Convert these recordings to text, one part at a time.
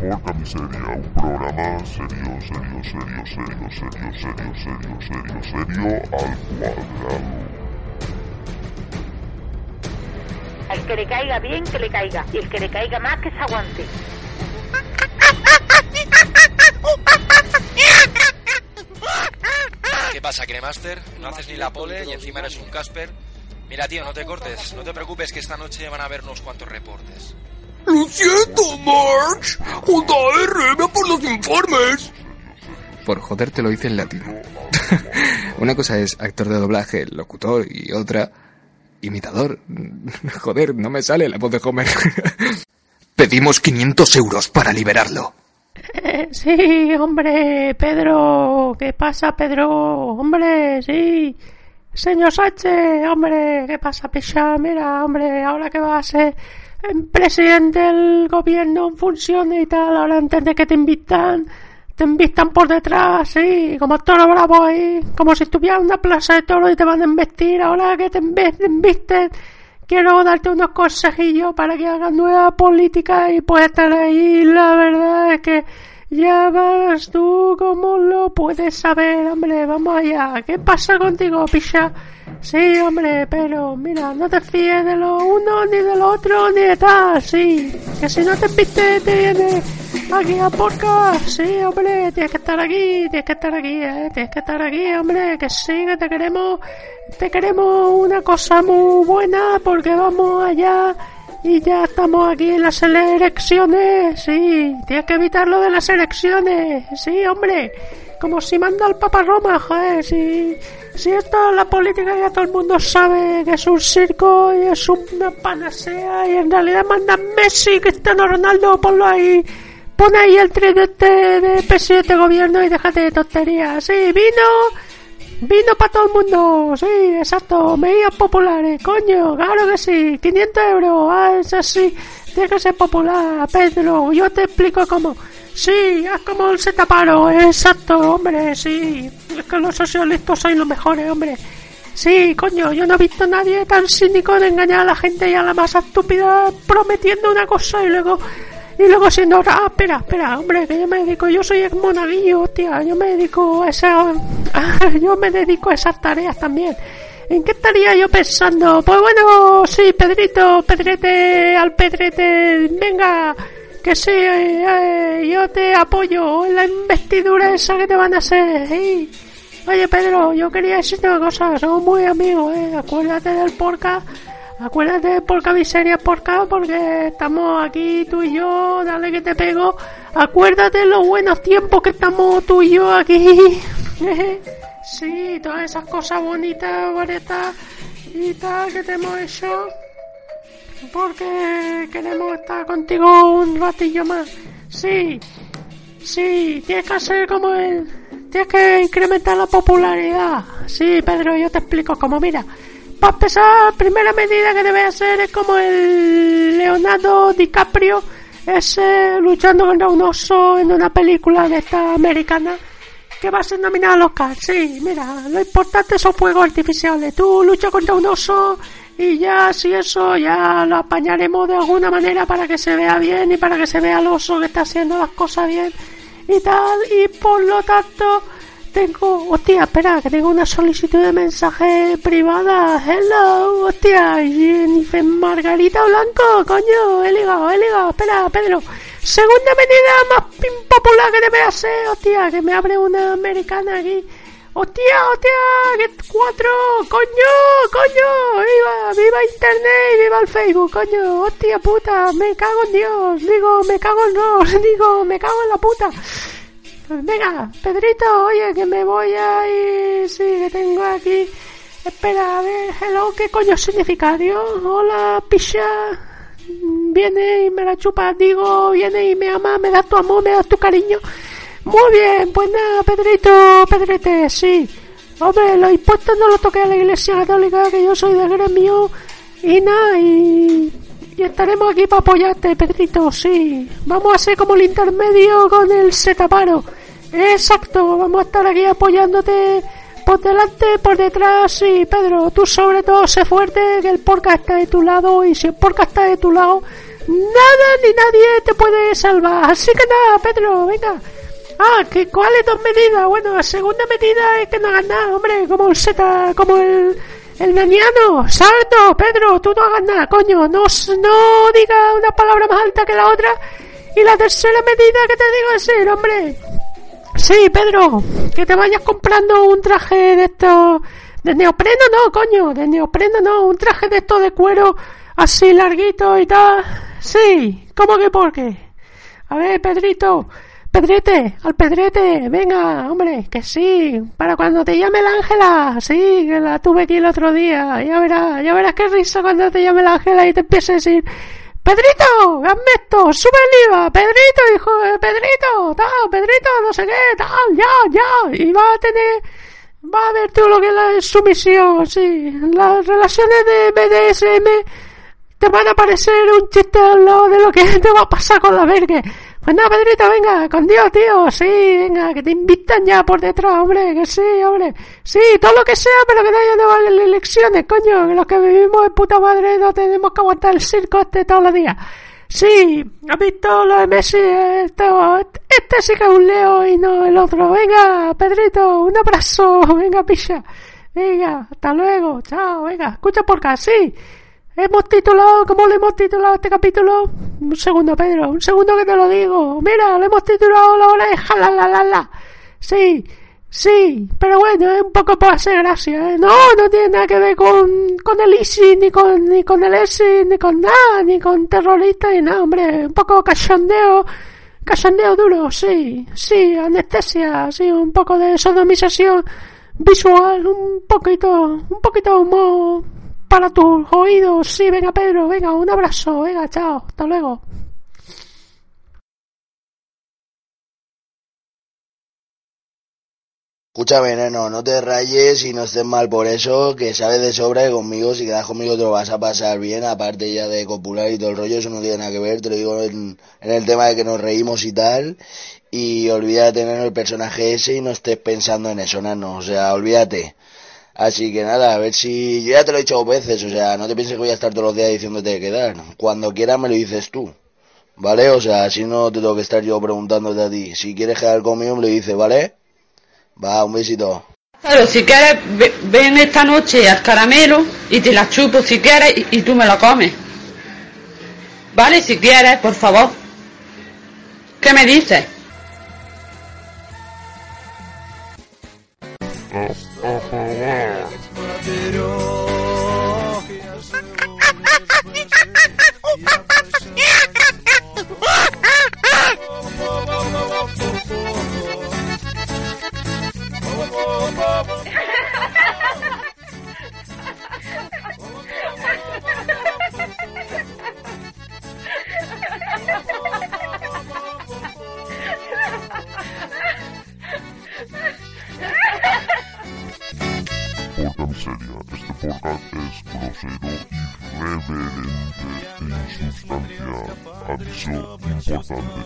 Porca Miseria, un programa serio, serio, serio, serio, serio, serio, serio, serio, serio, al cuadrado. Al que le caiga bien, que le caiga. Y el que le caiga más, que se aguante. ¿Qué pasa, Cremaster? No haces ni la pole y encima eres un Casper. Mira, tío, no te cortes. No te preocupes que esta noche van a haber unos cuantos reportes. Lo siento, March. JR, ve por los informes. Por joder te lo hice en latino. Una cosa es actor de doblaje, locutor, y otra... imitador. Joder, no me sale la voz de Homer. Pedimos 500 euros para liberarlo. Eh, sí, hombre, Pedro. ¿Qué pasa, Pedro? Hombre, sí. Señor Sánchez, hombre, ¿qué pasa, picha? Mira, hombre, ahora que va a ser presidente del gobierno en funciones y tal, ahora antes de que te invitan, te invitan por detrás, sí, como toro bravo ahí, como si estuviera en una plaza de toros y te van a investir, ahora que te invisten, quiero darte unos consejillos para que hagas nueva política y puedas estar ahí, la verdad es que ya vas tú como lo puedes saber, hombre, vamos allá. ¿Qué pasa contigo, picha? Sí, hombre, pero mira, no te fíes de lo uno, ni de lo otro, ni de tal, sí. Que si no te viste, te viene aquí a porca. Sí, hombre, tienes que estar aquí, tienes que estar aquí, eh, tienes que estar aquí, hombre, que sí, que te queremos, te queremos una cosa muy buena porque vamos allá y ya estamos aquí en las elecciones, sí, tienes que evitar lo de las elecciones, sí, hombre, como si manda el Papa Roma, joder, si, si esto la política ya todo el mundo sabe que es un circo y es una panacea y en realidad mandan Messi, Cristiano Ronaldo, ponlo ahí, pon ahí el tridente de presidente de gobierno y déjate de tonterías, sí, vino... Vino para todo el mundo, sí, exacto, medidas populares, coño, claro que sí, 500 euros, ah, es así, tiene que ser popular, Pedro, yo te explico cómo. Sí, haz como el setaparo, exacto, hombre, sí, es que los socialistas sois los mejores, hombre. Sí, coño, yo no he visto a nadie tan cínico de engañar a la gente y a la masa estúpida prometiendo una cosa y luego y luego siendo. Ah, espera, espera, hombre, que yo me dedico, yo soy ex monaguillo, hostia, yo me dedico a esa. yo me dedico a esas tareas también. ¿En qué estaría yo pensando? Pues bueno, sí, Pedrito, Pedrete, al Pedrete, venga, que sí, eh, eh, yo te apoyo en la investidura esa que te van a hacer. ¿eh? Oye, Pedro, yo quería decirte una cosa, somos muy amigos, ¿eh? Acuérdate del porca. Acuérdate de Porca Miseria Porca porque estamos aquí tú y yo, dale que te pego. Acuérdate los buenos tiempos que estamos tú y yo aquí. sí, todas esas cosas bonitas, bonitas y tal que te hemos hecho. Porque queremos estar contigo un ratillo más. Sí, sí, tienes que hacer como el... Tienes que incrementar la popularidad. Sí, Pedro, yo te explico cómo, mira. Para empezar, primera medida que debes hacer es como el Leonardo DiCaprio, ese luchando contra un oso en una película de esta americana que va a ser nominada al Oscar. Sí, mira, lo importante son fuegos artificiales. Tú luchas contra un oso y ya si eso ya lo apañaremos de alguna manera para que se vea bien y para que se vea el oso que está haciendo las cosas bien y tal. Y por lo tanto tengo, hostia, espera, que tengo una solicitud de mensaje privada. Hello, hostia, Jennifer Margarita Blanco, coño, he ligado, he ligado. Espera, Pedro. Segunda medida más impopular que debe hacer, hostia, que me abre una americana aquí. Hostia, hostia, que cuatro, coño, coño, viva, viva internet viva el Facebook, coño, hostia puta, me cago en Dios, digo, me cago en Dios, digo, me cago en la puta. Venga, Pedrito, oye, que me voy a ir. Sí, que tengo aquí. Espera, a ver, hello, ¿qué coño significa? Dios, hola, picha. Viene y me la chupa, digo, viene y me ama, me da tu amor, me da tu cariño. Muy bien, pues nada, Pedrito, Pedrete, sí. Hombre, los impuestos no los toqué a la iglesia católica, que yo soy de gremio. Y nada, y y estaremos aquí para apoyarte, Pedrito, sí. Vamos a ser como el intermedio con el setaparo. Exacto, vamos a estar aquí apoyándote por delante, por detrás, sí, Pedro. Tú sobre todo sé fuerte, que el porca está de tu lado y si el porca está de tu lado, nada ni nadie te puede salvar. Así que nada, Pedro, venga. Ah, ¿qué, ¿cuáles dos medidas? Bueno, la segunda medida es que no hagas nada, hombre, como el Z, como el, el naniano. Salto, Pedro, tú no hagas nada, coño. No, no digas una palabra más alta que la otra. Y la tercera medida que te digo es ir, hombre. Sí, Pedro, que te vayas comprando un traje de estos... De neopreno no, coño, de neopreno no, un traje de estos de cuero así larguito y tal. Sí, ¿cómo que por qué? A ver, Pedrito, Pedrete, al Pedrete, venga, hombre, que sí, para cuando te llame la Ángela, sí, que la tuve aquí el otro día, ya verás, ya verás qué risa cuando te llame la Ángela y te empiece a decir, Pedrito, hazme sube el IVA, Pedrito, hijo de Pedrito, tal, Pedrito, no sé qué, tal, ya, ya, y va a tener, va a ver tú lo que es la sumisión, sí, las relaciones de BDSM te van a parecer un chiste al lado de lo que te va a pasar con la verga. Pues nada, Pedrito, venga, con Dios, tío, sí, venga, que te invitan ya por detrás, hombre, que sí, hombre. Sí, todo lo que sea, pero que no haya nuevas elecciones, coño, que los que vivimos en puta madre no tenemos que aguantar el circo este todos los días. Sí, ¿has visto lo de Messi? Esto, este sí que es un leo y no el otro. Venga, Pedrito, un abrazo, venga, picha. Venga, hasta luego, chao, venga, escucha por acá, sí. Hemos titulado, ¿cómo le hemos titulado este capítulo? Un segundo, Pedro, un segundo que te lo digo. Mira, le hemos titulado La hora de jalalala. Sí, sí, pero bueno, es un poco para hacer gracia, ¿eh? No, no tiene nada que ver con, con el ISI, ni con, ni con el ESI, ni con nada, ni con terroristas, ni nada, hombre. Un poco cachondeo, cachondeo duro, sí, sí, anestesia, sí, un poco de sodomización visual, un poquito, un poquito de humor para tus oídos. Sí, venga, Pedro, venga, un abrazo, venga, chao, hasta luego. Escúchame, neno, no te rayes y no estés mal por eso, que sabes de sobra que conmigo, si quedas conmigo te lo vas a pasar bien, aparte ya de copular y todo el rollo, eso no tiene nada que ver, te lo digo en, el tema de que nos reímos y tal, y olvídate, neno, el personaje ese y no estés pensando en eso, nano, o sea, olvídate. Así que nada, a ver si, yo ya te lo he dicho dos veces, o sea, no te pienses que voy a estar todos los días diciéndote de quedar, cuando quieras me lo dices tú. ¿Vale? O sea, así no te tengo que estar yo preguntándote a ti. Si quieres quedar conmigo, me lo dices, ¿vale? Va, un besito. Claro, si quieres, ve- ven esta noche al caramelo y te la chupo si quieres y, y tú me la comes. ¿Vale? Si quieres, por favor. ¿Qué me dices? de febrero. miseria, este podcast es grosero, irreverente e insustancial. Aviso importante.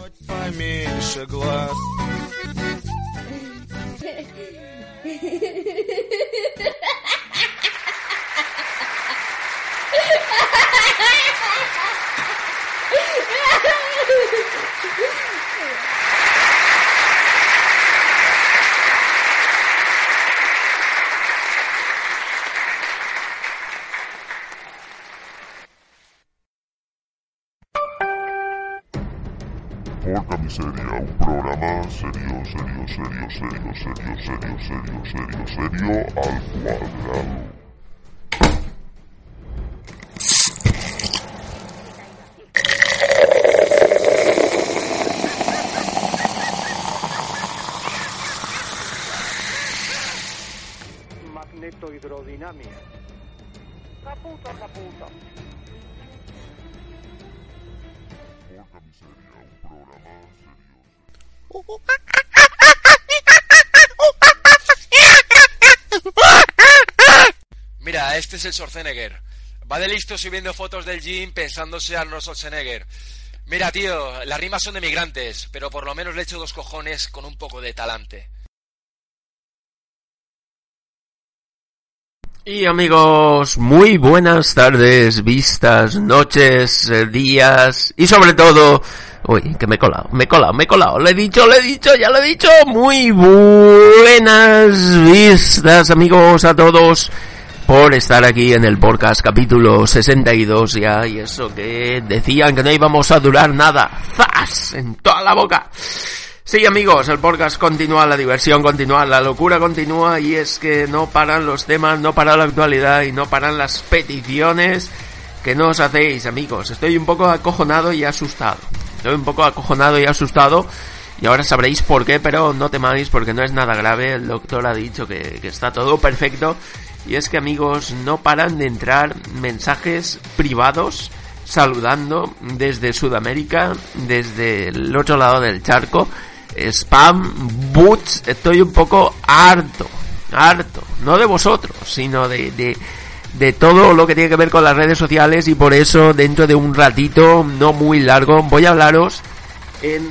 Porca miseria, un programa serio, serio, serio, serio, serio, serio, serio, serio, serio, al cuadrado. Un programa serio. Mira, este es el Schwarzenegger. Va de listo subiendo fotos del gym pensándose Arnold Schwarzenegger. Mira, tío, las rimas son de migrantes, pero por lo menos le echo dos cojones con un poco de talante. Y amigos, muy buenas tardes, vistas, noches, eh, días y sobre todo... Uy, que me he colado, me he colado, me he colado. Le he dicho, le he dicho, ya lo he dicho. Muy buenas vistas, amigos, a todos por estar aquí en el podcast capítulo 62 ya. Y eso que decían que no íbamos a durar nada. ¡Zas! En toda la boca. Sí, amigos, el podcast continúa, la diversión continúa, la locura continúa y es que no paran los temas, no para la actualidad y no paran las peticiones que no os hacéis, amigos. Estoy un poco acojonado y asustado. Estoy un poco acojonado y asustado y ahora sabréis por qué, pero no temáis porque no es nada grave. El doctor ha dicho que, que está todo perfecto y es que, amigos, no paran de entrar mensajes privados saludando desde Sudamérica, desde el otro lado del charco spam, boots, estoy un poco harto, harto, no de vosotros, sino de, de, de todo lo que tiene que ver con las redes sociales y por eso dentro de un ratito, no muy largo, voy a hablaros en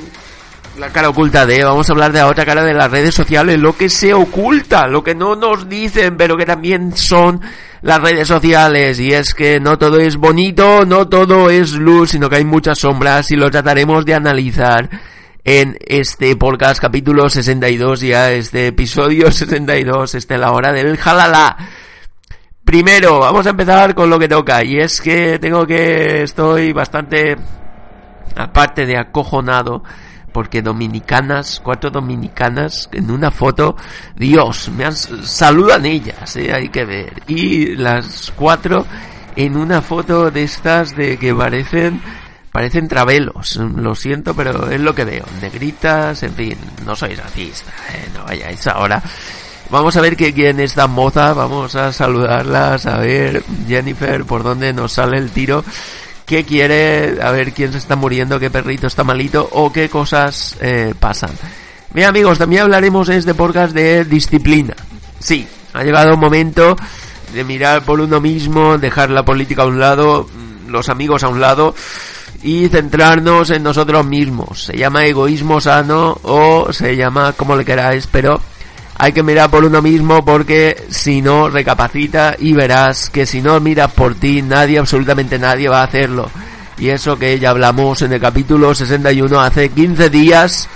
la cara oculta de, vamos a hablar de la otra cara de las redes sociales, lo que se oculta, lo que no nos dicen, pero que también son las redes sociales. Y es que no todo es bonito, no todo es luz, sino que hay muchas sombras y lo trataremos de analizar en este podcast capítulo 62 ya, este episodio 62, este la hora del jalala. Primero, vamos a empezar con lo que toca y es que tengo que estoy bastante aparte de acojonado porque dominicanas, cuatro dominicanas en una foto, Dios, me han, saludan ellas, eh, hay que ver. Y las cuatro en una foto de estas de que parecen parecen travelos, lo siento, pero es lo que veo. Negritas, en fin, no soy racista, ¿eh? no vayáis ahora. Vamos a ver que quién es tan moza, vamos a saludarlas, a ver, Jennifer, por dónde nos sale el tiro, qué quiere, a ver quién se está muriendo, qué perrito está malito o qué cosas eh, pasan. Bien amigos, también hablaremos en este podcast de disciplina. Sí, ha llegado un momento de mirar por uno mismo, dejar la política a un lado, los amigos a un lado, y centrarnos en nosotros mismos. Se llama egoísmo sano o se llama como le queráis, pero hay que mirar por uno mismo porque si no recapacita y verás que si no miras por ti nadie, absolutamente nadie va a hacerlo. Y eso que ya hablamos en el capítulo 61 hace 15 días,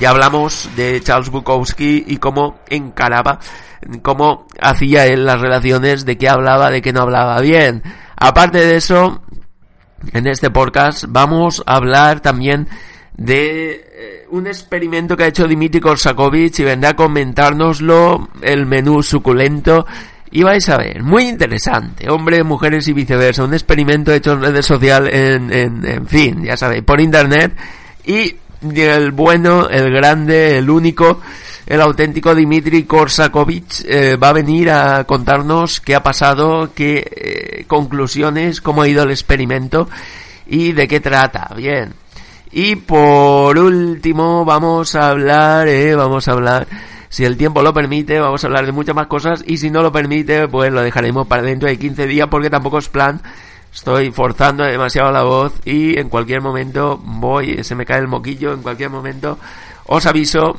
ya hablamos de Charles Bukowski y cómo encaraba, cómo hacía él las relaciones, de qué hablaba, de qué no hablaba bien. Aparte de eso, en este podcast vamos a hablar también de eh, un experimento que ha hecho Dimitri Korsakovic y vendrá a comentárnoslo el menú suculento. Y vais a ver, muy interesante, hombres, mujeres y viceversa, un experimento hecho en redes sociales, en, en, en fin, ya sabéis, por internet. Y el bueno, el grande, el único, el auténtico Dimitri Korsakovic eh, va a venir a contarnos qué ha pasado, qué eh, conclusiones, cómo ha ido el experimento y de qué trata. Bien. Y por último vamos a hablar, eh, vamos a hablar, si el tiempo lo permite, vamos a hablar de muchas más cosas y si no lo permite, pues lo dejaremos para dentro de 15 días porque tampoco es plan. Estoy forzando demasiado la voz y en cualquier momento voy, se me cae el moquillo, en cualquier momento os aviso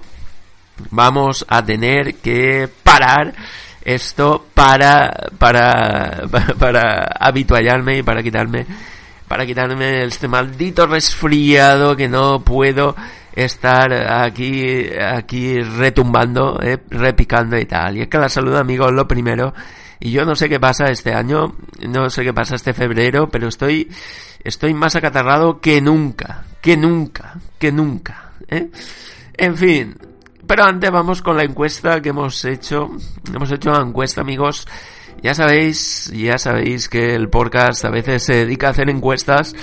vamos a tener que parar esto para para para habituallarme y para quitarme para quitarme este maldito resfriado que no puedo estar aquí aquí retumbando eh, repicando y tal y es que la salud amigos lo primero y yo no sé qué pasa este año no sé qué pasa este febrero pero estoy estoy más acatarrado que nunca que nunca que nunca ¿eh? en fin pero antes vamos con la encuesta que hemos hecho. Hemos hecho una encuesta, amigos. Ya sabéis, ya sabéis que el podcast a veces se dedica a hacer encuestas.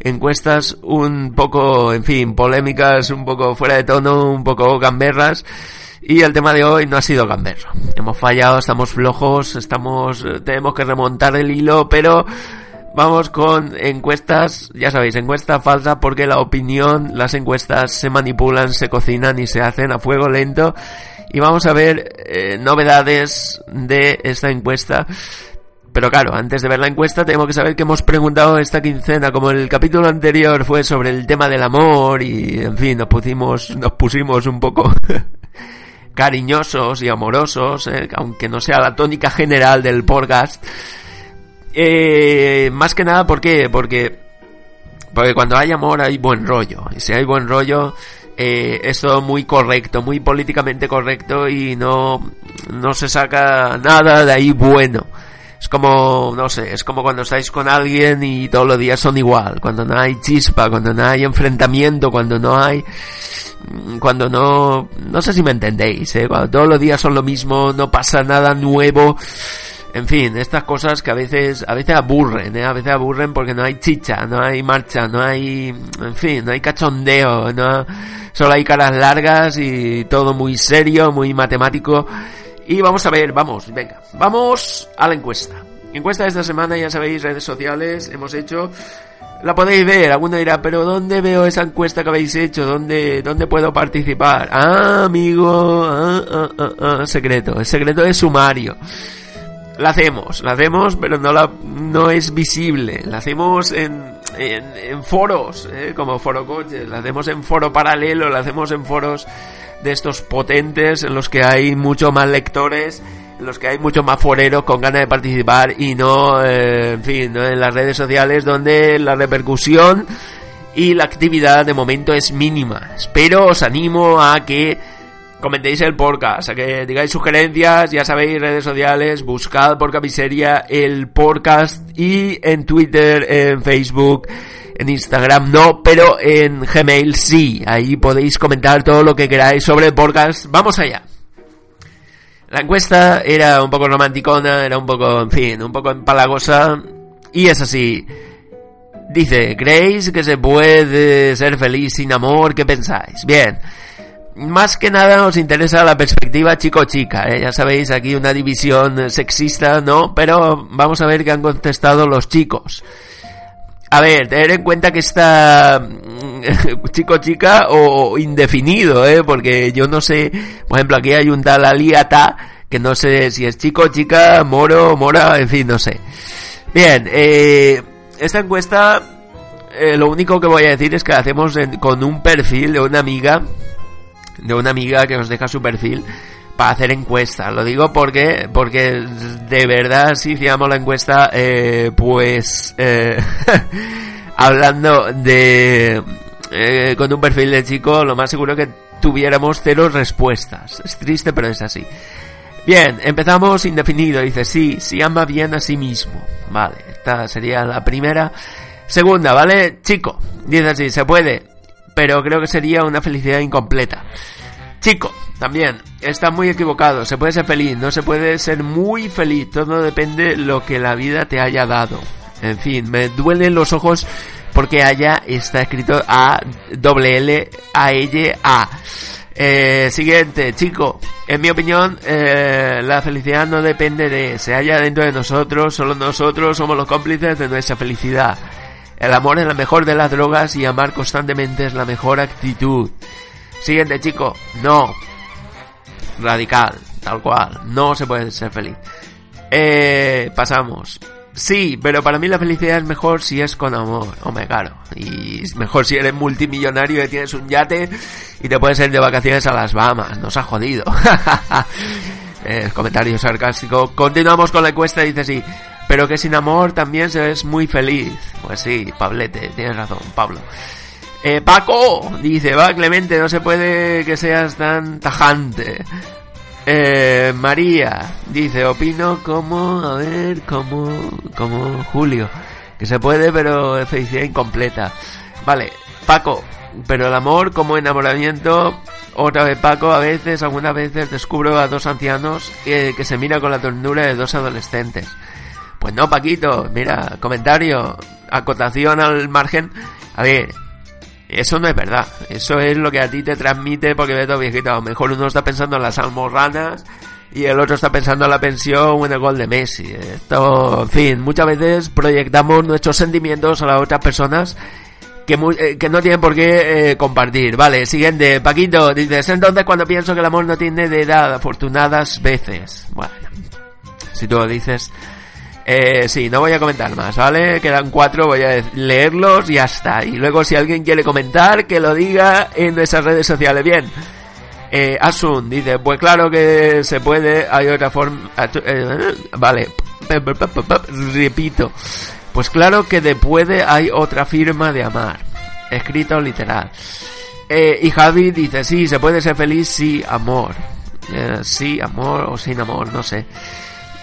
Encuestas un poco, en fin, polémicas, un poco fuera de tono, un poco gamberras. Y el tema de hoy no ha sido gamberro. Hemos fallado, estamos flojos, estamos, tenemos que remontar el hilo, pero Vamos con encuestas, ya sabéis, encuesta falsa porque la opinión, las encuestas se manipulan, se cocinan y se hacen a fuego lento. Y vamos a ver eh, novedades de esta encuesta. Pero claro, antes de ver la encuesta tenemos que saber que hemos preguntado esta quincena, como el capítulo anterior fue sobre el tema del amor y en fin, nos pusimos, nos pusimos un poco cariñosos y amorosos, eh, aunque no sea la tónica general del podcast. Eh, más que nada, ¿por qué? Porque, porque cuando hay amor hay buen rollo. Y si hay buen rollo, eh, es todo muy correcto, muy políticamente correcto y no, no se saca nada de ahí bueno. Es como, no sé, es como cuando estáis con alguien y todos los días son igual, cuando no hay chispa, cuando no hay enfrentamiento, cuando no hay, cuando no, no sé si me entendéis, ¿eh? cuando todos los días son lo mismo, no pasa nada nuevo, en fin, estas cosas que a veces, a veces aburren, ¿eh? a veces aburren porque no hay chicha, no hay marcha, no hay, en fin, no hay cachondeo, no, solo hay caras largas y todo muy serio, muy matemático. Y vamos a ver, vamos, venga, vamos a la encuesta. Encuesta de esta semana, ya sabéis, redes sociales, hemos hecho, la podéis ver, alguno dirá, pero ¿dónde veo esa encuesta que habéis hecho? ¿Dónde, dónde puedo participar? Ah, amigo, ah, ah, ah, ah, secreto, el secreto es sumario la hacemos, la hacemos, pero no la no es visible. La hacemos en, en, foros, ¿eh? como Foro Coches, la hacemos en foro paralelo, la hacemos en foros de estos potentes en los que hay mucho más lectores, en los que hay mucho más foreros con ganas de participar y no, eh, en fin, ¿no? en las redes sociales donde la repercusión y la actividad de momento es mínima. Pero os animo a que comentéis el podcast, que digáis sugerencias, ya sabéis, redes sociales, buscad por Camiseria el podcast y en Twitter, en Facebook, en Instagram no, pero en Gmail sí, ahí podéis comentar todo lo que queráis sobre el podcast. Vamos allá. La encuesta era un poco romanticona, era un poco, en fin, un poco empalagosa y es así. Dice, ¿creéis que se puede ser feliz sin amor? ¿Qué pensáis? Bien más que nada nos interesa la perspectiva chico-chica, ¿eh? ya sabéis, aquí una división sexista, ¿no? Pero vamos a ver qué han contestado los chicos. A ver, tener en cuenta que está chico-chica o indefinido, ¿eh? Porque yo no sé, por ejemplo, aquí hay un tal aliata que no sé si es chico, chica, moro, mora, en fin, no sé. Bien, eh, esta encuesta, eh, lo único que voy a decir es que la hacemos con un perfil de una amiga de una amiga que nos deja su perfil para hacer encuesta. Lo digo porque, porque de verdad si hiciéramos la encuesta, eh, pues, eh, hablando de, eh, con un perfil de chico, lo más seguro que tuviéramos cero respuestas. Es triste, pero es así. Bien, empezamos indefinido. Dice, sí, sí ama bien a sí mismo. Vale, esta sería la primera. Segunda, ¿vale? Chico, dice así, se puede pero creo que sería una felicidad incompleta. Chico, también, está muy equivocado, se puede ser feliz, no se puede ser muy feliz, todo depende lo que la vida te haya dado. En fin, me duelen los ojos porque allá está escrito A W L A L A. Eh, siguiente, chico. En mi opinión, eh, la felicidad no depende de se halla dentro de nosotros, solo nosotros somos los cómplices de nuestra felicidad. El amor es la mejor de las drogas y amar constantemente es la mejor actitud. Siguiente chico, no. Radical, tal cual. No se puede ser feliz. Eh, pasamos. Sí, pero para mí la felicidad es mejor si es con amor. Hombre, claro. Y es mejor si eres multimillonario y tienes un yate y te puedes ir de vacaciones a las Bahamas. Nos ha jodido. eh, comentario sarcástico. Continuamos con la encuesta. Dice sí pero que sin amor también se es muy feliz. Pues sí, Pablete, tienes razón, Pablo. Eh, Paco, dice, va Clemente, no se puede que seas tan tajante. Eh, María, dice, opino como, a ver, como, como Julio. Que se puede, pero felicidad incompleta. Vale, Paco, pero el amor como enamoramiento, otra vez Paco, a veces, algunas veces descubro a dos ancianos que, que se mira con la ternura de dos adolescentes. Pues no, Paquito, mira, comentario, acotación al margen. A ver, eso no es verdad. Eso es lo que a ti te transmite porque ves todo viejito. A lo mejor uno está pensando en las almorranas y el otro está pensando en la pensión o en el gol de Messi. Esto, en fin, muchas veces proyectamos nuestros sentimientos a las otras personas que, eh, que no tienen por qué eh, compartir. Vale, siguiente, Paquito, dices, entonces cuando pienso que el amor no tiene de edad, afortunadas veces. Bueno, si tú lo dices, eh, sí, no voy a comentar más, ¿vale? Quedan cuatro, voy a leerlos y ya está. Y luego si alguien quiere comentar, que lo diga en nuestras redes sociales. Bien. Eh, Asun dice, pues claro que se puede, hay otra forma... eh, vale, repito. Pues claro que de puede hay otra firma de amar. Escrito literal. Eh, y Javi dice, sí, se puede ser feliz, sí, amor. Eh, sí, amor o sin amor, no sé.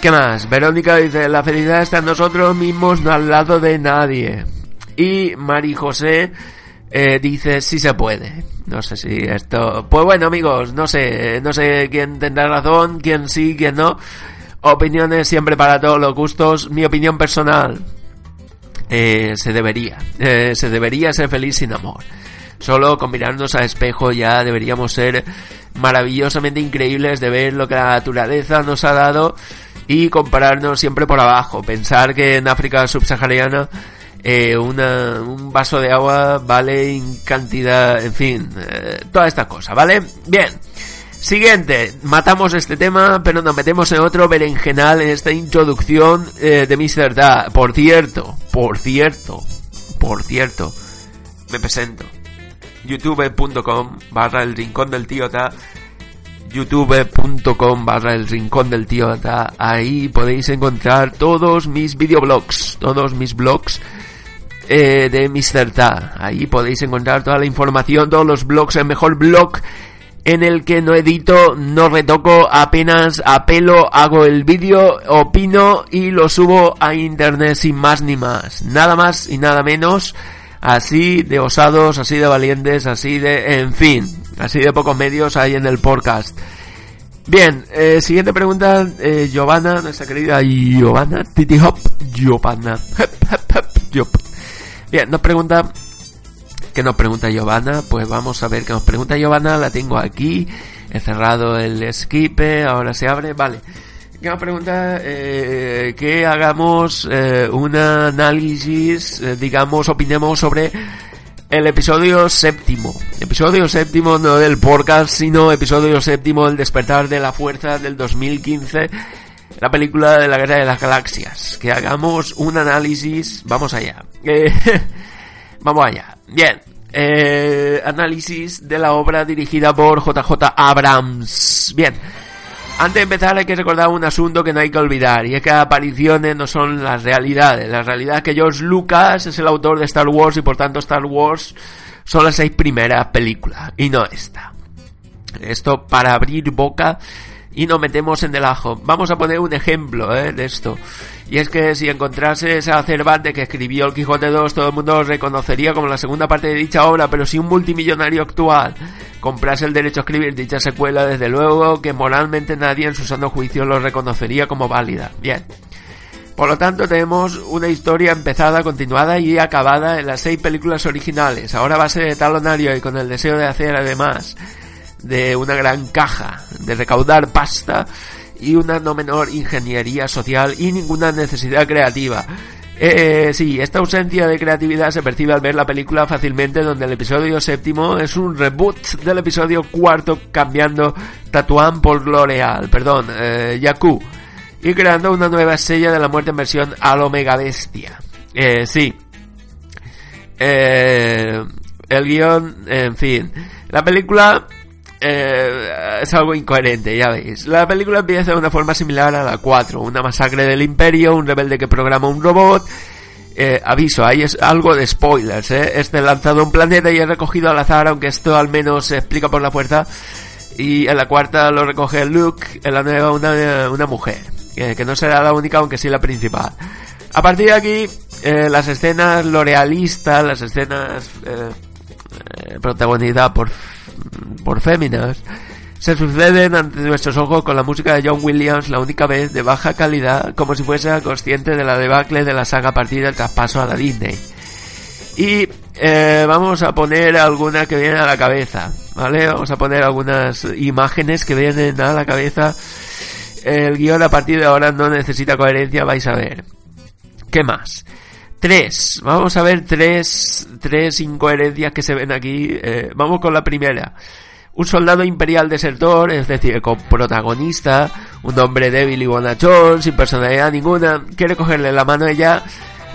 ¿Qué más? Verónica dice, la felicidad está en nosotros mismos, no al lado de nadie. Y Mari José eh, dice, sí se puede. No sé si esto... Pues bueno, amigos, no sé, no sé quién tendrá razón, quién sí, quién no. Opiniones siempre para todos los gustos. Mi opinión personal, eh, se debería, eh, se debería ser feliz sin amor. Solo con mirarnos a espejo ya deberíamos ser maravillosamente increíbles de ver lo que la naturaleza nos ha dado y compararnos siempre por abajo. Pensar que en África subsahariana eh, una, un vaso de agua vale en cantidad, en fin, eh, toda esta cosa, ¿vale? Bien. Siguiente, matamos este tema, pero nos metemos en otro berenjenal en esta introducción eh, de Mr. Da. Por cierto, por cierto, por cierto, me presento. youtube.com barra el rincón del tío Ta youtube.com barra el rincón del tío Ta ahí podéis encontrar todos mis videoblogs todos mis blogs eh, de Mr. Ta ahí podéis encontrar toda la información todos los blogs el mejor blog en el que no edito, no retoco, apenas apelo, hago el vídeo, opino y lo subo a internet sin más ni más. Nada más y nada menos. Así de osados, así de valientes, así de... En fin, así de pocos medios hay en el podcast. Bien, eh, siguiente pregunta, eh, Giovanna, nuestra querida Giovanna, Titi Hop, Giovanna, Bien, nos pregunta ¿Qué nos pregunta Giovanna? Pues vamos a ver qué nos pregunta Giovanna. La tengo aquí. He cerrado el skipe. Ahora se abre. Vale. ¿Qué nos pregunta? Eh, que hagamos eh, un análisis, eh, digamos, opinemos sobre el episodio séptimo. Episodio séptimo no del podcast, sino episodio séptimo del despertar de la fuerza del 2015. La película de la guerra de las galaxias. Que hagamos un análisis. Vamos allá. Eh, vamos allá. Bien, eh, análisis de la obra dirigida por JJ Abrams. Bien, antes de empezar hay que recordar un asunto que no hay que olvidar, y es que las apariciones no son las realidades. La realidad es que George Lucas es el autor de Star Wars y por tanto Star Wars son las seis primeras películas, y no esta. Esto para abrir boca y nos metemos en el ajo. Vamos a poner un ejemplo ¿eh? de esto. Y es que si encontrases a Cervantes que escribió El Quijote 2, todo el mundo lo reconocería como la segunda parte de dicha obra, pero si un multimillonario actual comprase el derecho a escribir dicha secuela, desde luego que moralmente nadie en su sano juicio lo reconocería como válida. Bien. Por lo tanto, tenemos una historia empezada, continuada y acabada en las seis películas originales. Ahora va a ser de talonario y con el deseo de hacer además de una gran caja, de recaudar pasta y una no menor ingeniería social y ninguna necesidad creativa. Eh, sí, esta ausencia de creatividad se percibe al ver la película fácilmente donde el episodio séptimo es un reboot del episodio cuarto cambiando Tatuán por L'Oreal, perdón, eh, Yaku, y creando una nueva estrella de la muerte en versión al Omega Bestia. Eh, sí. Eh, el guion, en fin. La película eh, es algo incoherente, ya veis. La película empieza de una forma similar a la 4. Una masacre del imperio, un rebelde que programa un robot. Eh, aviso, ahí es algo de spoilers, ¿eh? Este lanzado a un planeta y es recogido al azar, aunque esto al menos se explica por la fuerza. Y en la cuarta lo recoge Luke, en la nueva una, una mujer. Que no será la única, aunque sí la principal. A partir de aquí, eh, las escenas lorealistas, las escenas eh, protagonizadas por por féminas, se suceden ante nuestros ojos con la música de John Williams, la única vez de baja calidad, como si fuese consciente de la debacle de la saga a partir del traspaso a la Disney. Y eh, vamos a poner alguna que viene a la cabeza, ¿vale? Vamos a poner algunas imágenes que vienen a la cabeza. El guion a partir de ahora no necesita coherencia, vais a ver. ¿Qué más? Tres. Vamos a ver tres, tres incoherencias que se ven aquí. Eh, vamos con la primera. Un soldado imperial desertor, es decir, con protagonista, un hombre débil y bonachón, sin personalidad ninguna, quiere cogerle la mano a ella,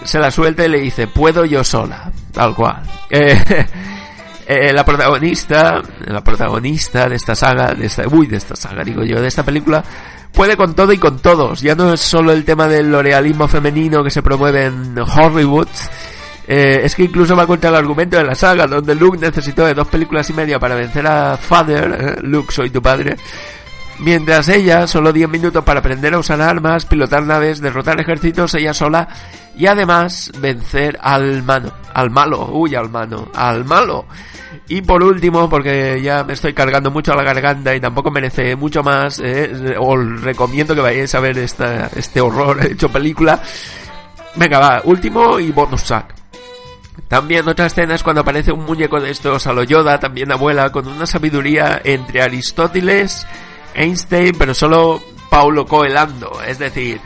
se la suelta y le dice, puedo yo sola, tal cual. Eh, Eh, la protagonista, la protagonista de esta saga, de esta, uy, de esta saga, digo yo, de esta película, puede con todo y con todos. Ya no es solo el tema del lorealismo femenino que se promueve en Hollywood. Eh, es que incluso va a contar el argumento de la saga, donde Luke necesitó de dos películas y media para vencer a Father, eh, Luke, soy tu padre. Mientras ella, solo 10 minutos para aprender a usar armas, pilotar naves, derrotar ejércitos ella sola y además vencer al mano, al malo, uy, al mano, al malo. Y por último, porque ya me estoy cargando mucho a la garganta y tampoco merece mucho más, eh, os recomiendo que vayáis a ver esta, este horror hecho película. Venga, va, último y bonus track. También otra escena es cuando aparece un muñeco de estos a lo Yoda, también abuela, con una sabiduría entre Aristóteles, Einstein, pero solo Paulo Coelando, es decir,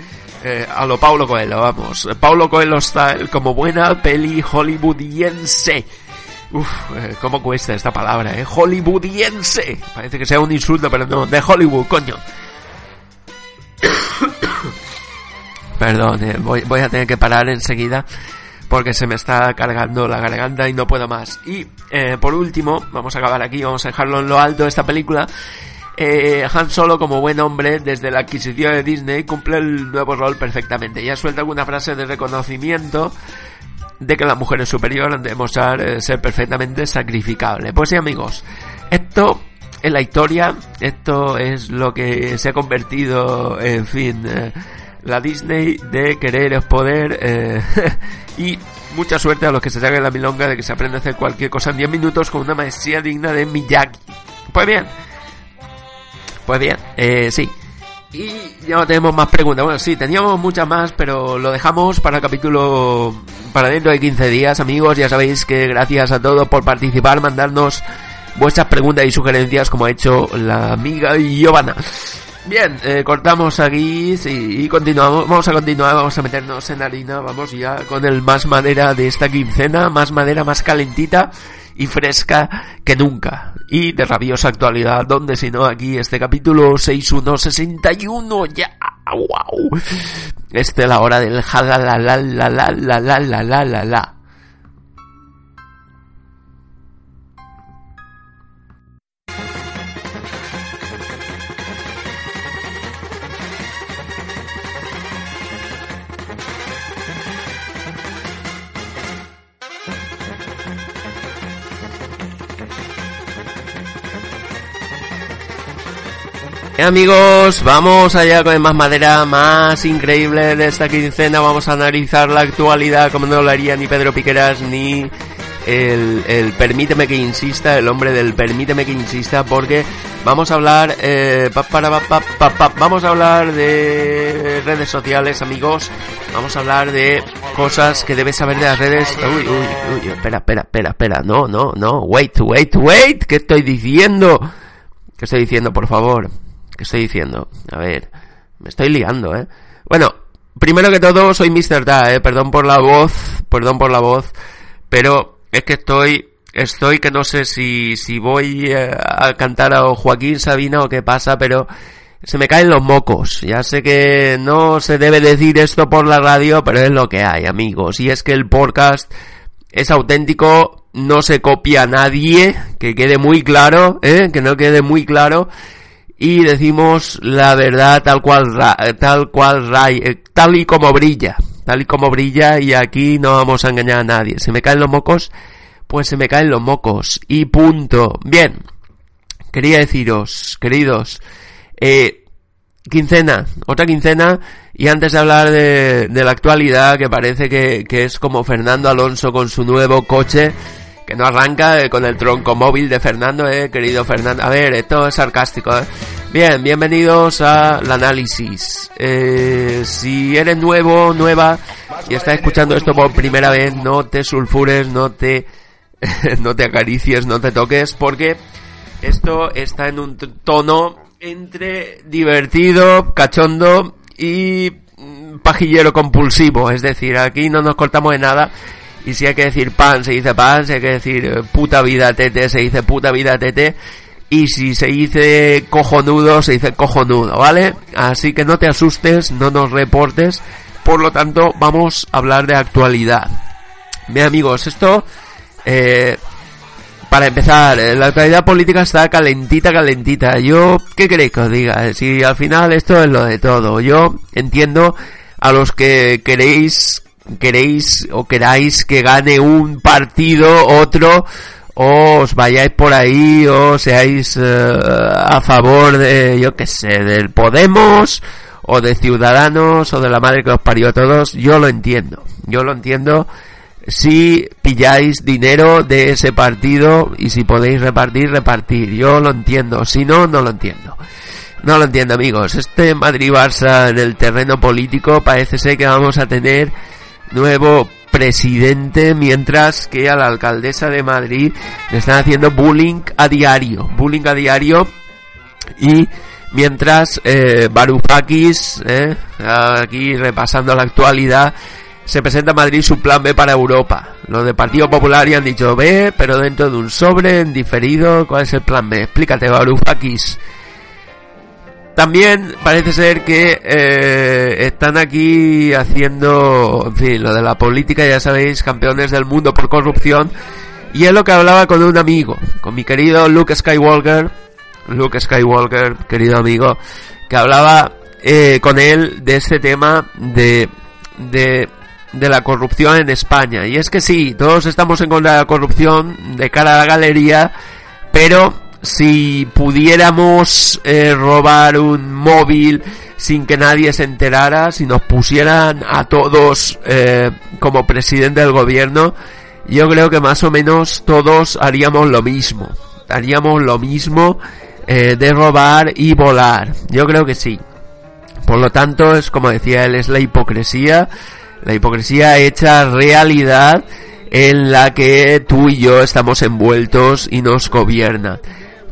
eh, a lo Paulo Coelho, vamos. Paulo Coelho está como buena peli hollywoodiense. Uf, eh, ¿cómo cuesta esta palabra, eh? Hollywoodiense. Parece que sea un insulto, pero no, de Hollywood, coño. Perdón, eh, voy, voy a tener que parar enseguida porque se me está cargando la garganta y no puedo más. Y eh, por último, vamos a acabar aquí, vamos a dejarlo en lo alto de esta película. Eh, Han Solo, como buen hombre, desde la adquisición de Disney, cumple el nuevo rol perfectamente. Ya suelta alguna frase de reconocimiento de que la mujer es superior, de demostrar eh, ser perfectamente sacrificable. Pues sí, amigos, esto es la historia, esto es lo que se ha convertido, en fin, eh, la Disney de querer es poder eh, y mucha suerte a los que se traigan la milonga de que se aprende a hacer cualquier cosa en 10 minutos con una maestría digna de Miyagi. Pues bien, pues bien, eh, sí. Y ya no tenemos más preguntas. Bueno, sí, teníamos muchas más, pero lo dejamos para el capítulo para dentro de 15 días, amigos. Ya sabéis que gracias a todos por participar, mandarnos vuestras preguntas y sugerencias, como ha hecho la amiga Giovanna. Bien, eh, cortamos aquí y continuamos. Vamos a continuar, vamos a meternos en harina. Vamos ya con el más madera de esta quincena, más madera, más calentita y fresca que nunca. Y de rabiosa actualidad, donde si no aquí este capítulo 6161 ya, wow. Este la hora del la la la la la la la la la la. Eh, amigos, vamos allá con el más madera más increíble de esta quincena. Vamos a analizar la actualidad como no lo haría ni Pedro Piqueras ni el, el permíteme que insista, el hombre del permíteme que insista, porque vamos a hablar, eh, pa, para, pa, pa, pa, vamos a hablar de redes sociales, amigos. Vamos a hablar de cosas que debes saber de las redes. Uy, uy, uy, espera, espera, espera, espera. No, no, no. Wait, wait, wait. ¿Qué estoy diciendo? ¿Qué estoy diciendo, por favor? ¿Qué estoy diciendo? A ver, me estoy liando, ¿eh? Bueno, primero que todo, soy Mr. Da, ¿eh? Perdón por la voz, perdón por la voz, pero es que estoy, estoy que no sé si, si voy eh, a cantar a Joaquín Sabina o qué pasa, pero se me caen los mocos. Ya sé que no se debe decir esto por la radio, pero es lo que hay, amigos. Y es que el podcast es auténtico, no se copia a nadie, que quede muy claro, ¿eh? Que no quede muy claro y decimos la verdad tal cual tal cual ray, tal y como brilla, tal y como brilla y aquí no vamos a engañar a nadie. Se me caen los mocos, pues se me caen los mocos y punto. Bien, quería deciros, queridos, eh, quincena, otra quincena y antes de hablar de, de la actualidad que parece que, que es como Fernando Alonso con su nuevo coche que no arranca eh, con el tronco móvil de Fernando, eh, querido Fernando. A ver, esto es sarcástico, eh. Bien, bienvenidos al análisis. Eh, si eres nuevo, nueva, y estás escuchando esto por primera vez, no te sulfures, no te, no te acaricies, no te toques, porque esto está en un tono entre divertido, cachondo y mm, pajillero compulsivo. Es decir, aquí no nos cortamos de nada y si hay que decir pan, se dice pan, si hay que decir eh, puta vida tete, se dice puta vida tete. Y si se dice cojonudo, se dice cojonudo, ¿vale? Así que no te asustes, no nos reportes. Por lo tanto, vamos a hablar de actualidad. Bien amigos, esto, eh, para empezar, eh, la actualidad política está calentita, calentita. Yo, ¿qué queréis que os diga? Si al final esto es lo de todo. Yo entiendo a los que queréis, queréis o queráis que gane un partido, otro, o os vayáis por ahí o seáis eh, a favor de, yo qué sé, del Podemos o de Ciudadanos o de la madre que os parió a todos, yo lo entiendo. Yo lo entiendo si pilláis dinero de ese partido y si podéis repartir, repartir. Yo lo entiendo, si no, no lo entiendo. No lo entiendo amigos. Este Madrid-Barça en el terreno político parece ser que vamos a tener nuevo presidente mientras que a la alcaldesa de Madrid le están haciendo bullying a diario. Bullying a diario y mientras eh, Varoufakis, eh, aquí repasando la actualidad, se presenta a Madrid su plan B para Europa. Los de Partido Popular ya han dicho B, pero dentro de un sobre, en diferido. ¿Cuál es el plan B? Explícate, Varoufakis. También parece ser que eh, están aquí haciendo, en fin, lo de la política, ya sabéis, campeones del mundo por corrupción. Y es lo que hablaba con un amigo, con mi querido Luke Skywalker, Luke Skywalker, querido amigo, que hablaba eh, con él de este tema de, de de la corrupción en España. Y es que sí, todos estamos en contra de la corrupción de cara a la galería, pero si pudiéramos eh, robar un móvil sin que nadie se enterara, si nos pusieran a todos eh, como presidente del gobierno, yo creo que más o menos todos haríamos lo mismo. Haríamos lo mismo eh, de robar y volar. Yo creo que sí. Por lo tanto, es como decía él, es la hipocresía la hipocresía hecha realidad en la que tú y yo estamos envueltos y nos gobierna.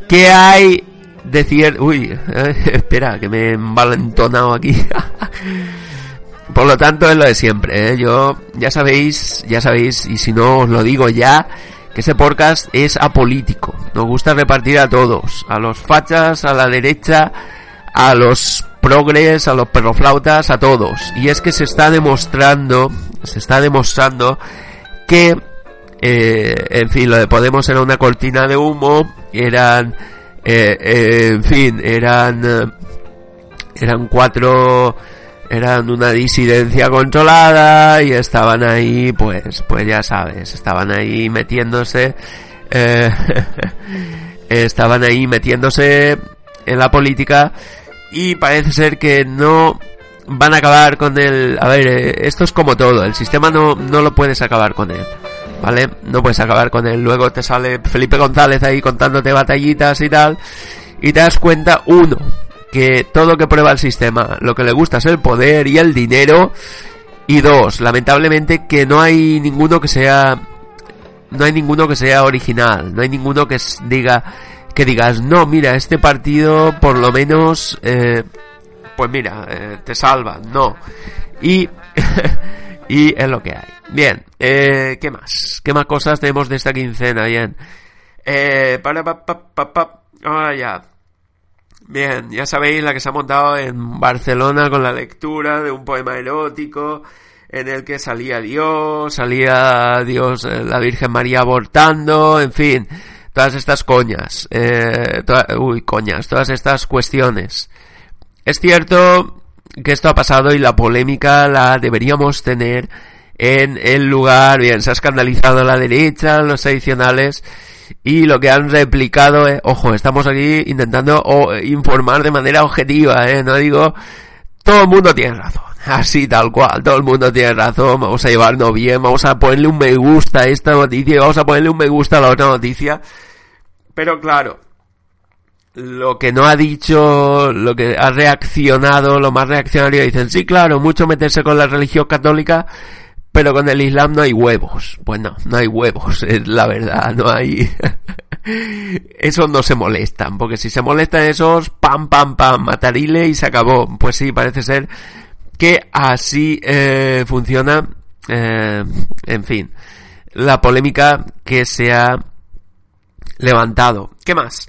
¿Qué hay de cierto? Uy, eh, espera, que me he envalentonado aquí. Por lo tanto, es lo de siempre. ¿eh? Yo, ya sabéis, ya sabéis, y si no os lo digo ya, que ese podcast es apolítico. Nos gusta repartir a todos, a los fachas, a la derecha, a los progres, a los perroflautas, a todos. Y es que se está demostrando, se está demostrando que, eh, en fin, lo de Podemos era una cortina de humo, eran, eh, eh, en fin, eran, eran cuatro, eran una disidencia controlada y estaban ahí, pues, pues ya sabes, estaban ahí metiéndose, estaban ahí metiéndose en la política y parece ser que no van a acabar con el... A ver, eh, esto es como todo, el sistema no, no lo puedes acabar con él, ¿vale? No puedes acabar con él. Luego te sale Felipe González ahí contándote batallitas y tal, y te das cuenta, uno, que todo lo que prueba el sistema, lo que le gusta es el poder y el dinero, y dos, lamentablemente que no hay ninguno que sea... No hay ninguno que sea original, no hay ninguno que diga que digas, no, mira, este partido por lo menos, eh, pues mira, eh, te salva, no. Y, y es lo que hay. Bien, eh, ¿qué más? ¿Qué más cosas tenemos de esta quincena? Bien. Eh, para, pa, pa, pa, pa. Ah, ya. Bien, ya sabéis la que se ha montado en Barcelona con la lectura de un poema erótico en el que salía Dios, salía Dios, eh, la Virgen María abortando, en fin todas estas coñas, eh, uy, coñas, todas estas cuestiones. Es cierto que esto ha pasado y la polémica la deberíamos tener en el lugar, bien, se ha escandalizado la derecha, los adicionales, y lo que han replicado, eh, ojo, estamos aquí intentando informar de manera objetiva, eh, no digo, todo el mundo tiene razón, así tal cual, todo el mundo tiene razón, vamos a llevarnos bien, vamos a ponerle un me gusta a esta noticia y vamos a ponerle un me gusta a la otra noticia, pero claro, lo que no ha dicho, lo que ha reaccionado, lo más reaccionario, dicen, sí, claro, mucho meterse con la religión católica, pero con el Islam no hay huevos. Pues no, no hay huevos, es la verdad, no hay... esos no se molestan, porque si se molestan esos, pam, pam, pam, matarile y se acabó. Pues sí, parece ser que así eh, funciona, eh, en fin, la polémica que se ha levantado. ¿Qué más?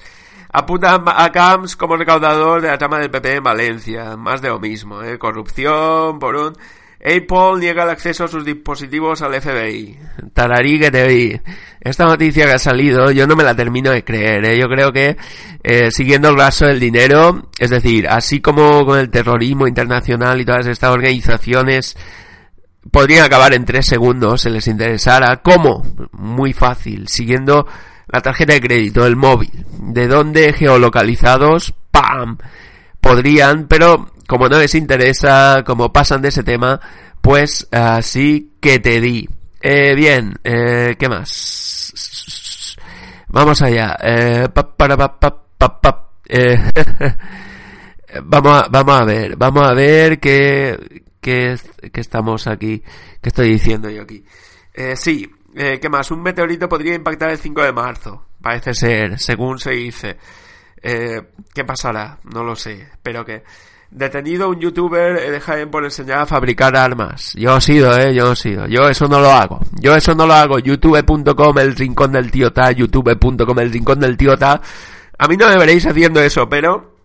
Apunta a Camps como recaudador de la trama del PP en Valencia. Más de lo mismo, ¿eh? Corrupción por un... Apple niega el acceso a sus dispositivos al FBI. Tararí que te vi. Esta noticia que ha salido, yo no me la termino de creer. ¿eh? Yo creo que, eh, siguiendo el vaso del dinero, es decir, así como con el terrorismo internacional y todas estas organizaciones, podrían acabar en tres segundos si les interesara. ¿Cómo? Muy fácil. Siguiendo la tarjeta de crédito, el móvil. ¿De dónde geolocalizados? ¡Pam! Podrían, pero como no les interesa, como pasan de ese tema, pues así que te di. Eh, bien, eh, ¿qué más? Vamos allá. Eh, pa, para, pa, pa, pa, eh, vamos, a, vamos a ver, vamos a ver qué, qué, qué estamos aquí, qué estoy diciendo yo aquí. Eh, sí, eh, ¿qué más? Un meteorito podría impactar el 5 de marzo, parece ser, según se dice. Eh, ¿Qué pasará? No lo sé, pero que... Detenido un youtuber eh, de Jaén por enseñar a fabricar armas. Yo he sido, eh, yo he sido. Yo eso no lo hago. Yo eso no lo hago. Youtube.com, el rincón del tío ta. Youtube.com, el rincón del tío ta. A mí no me veréis haciendo eso, pero...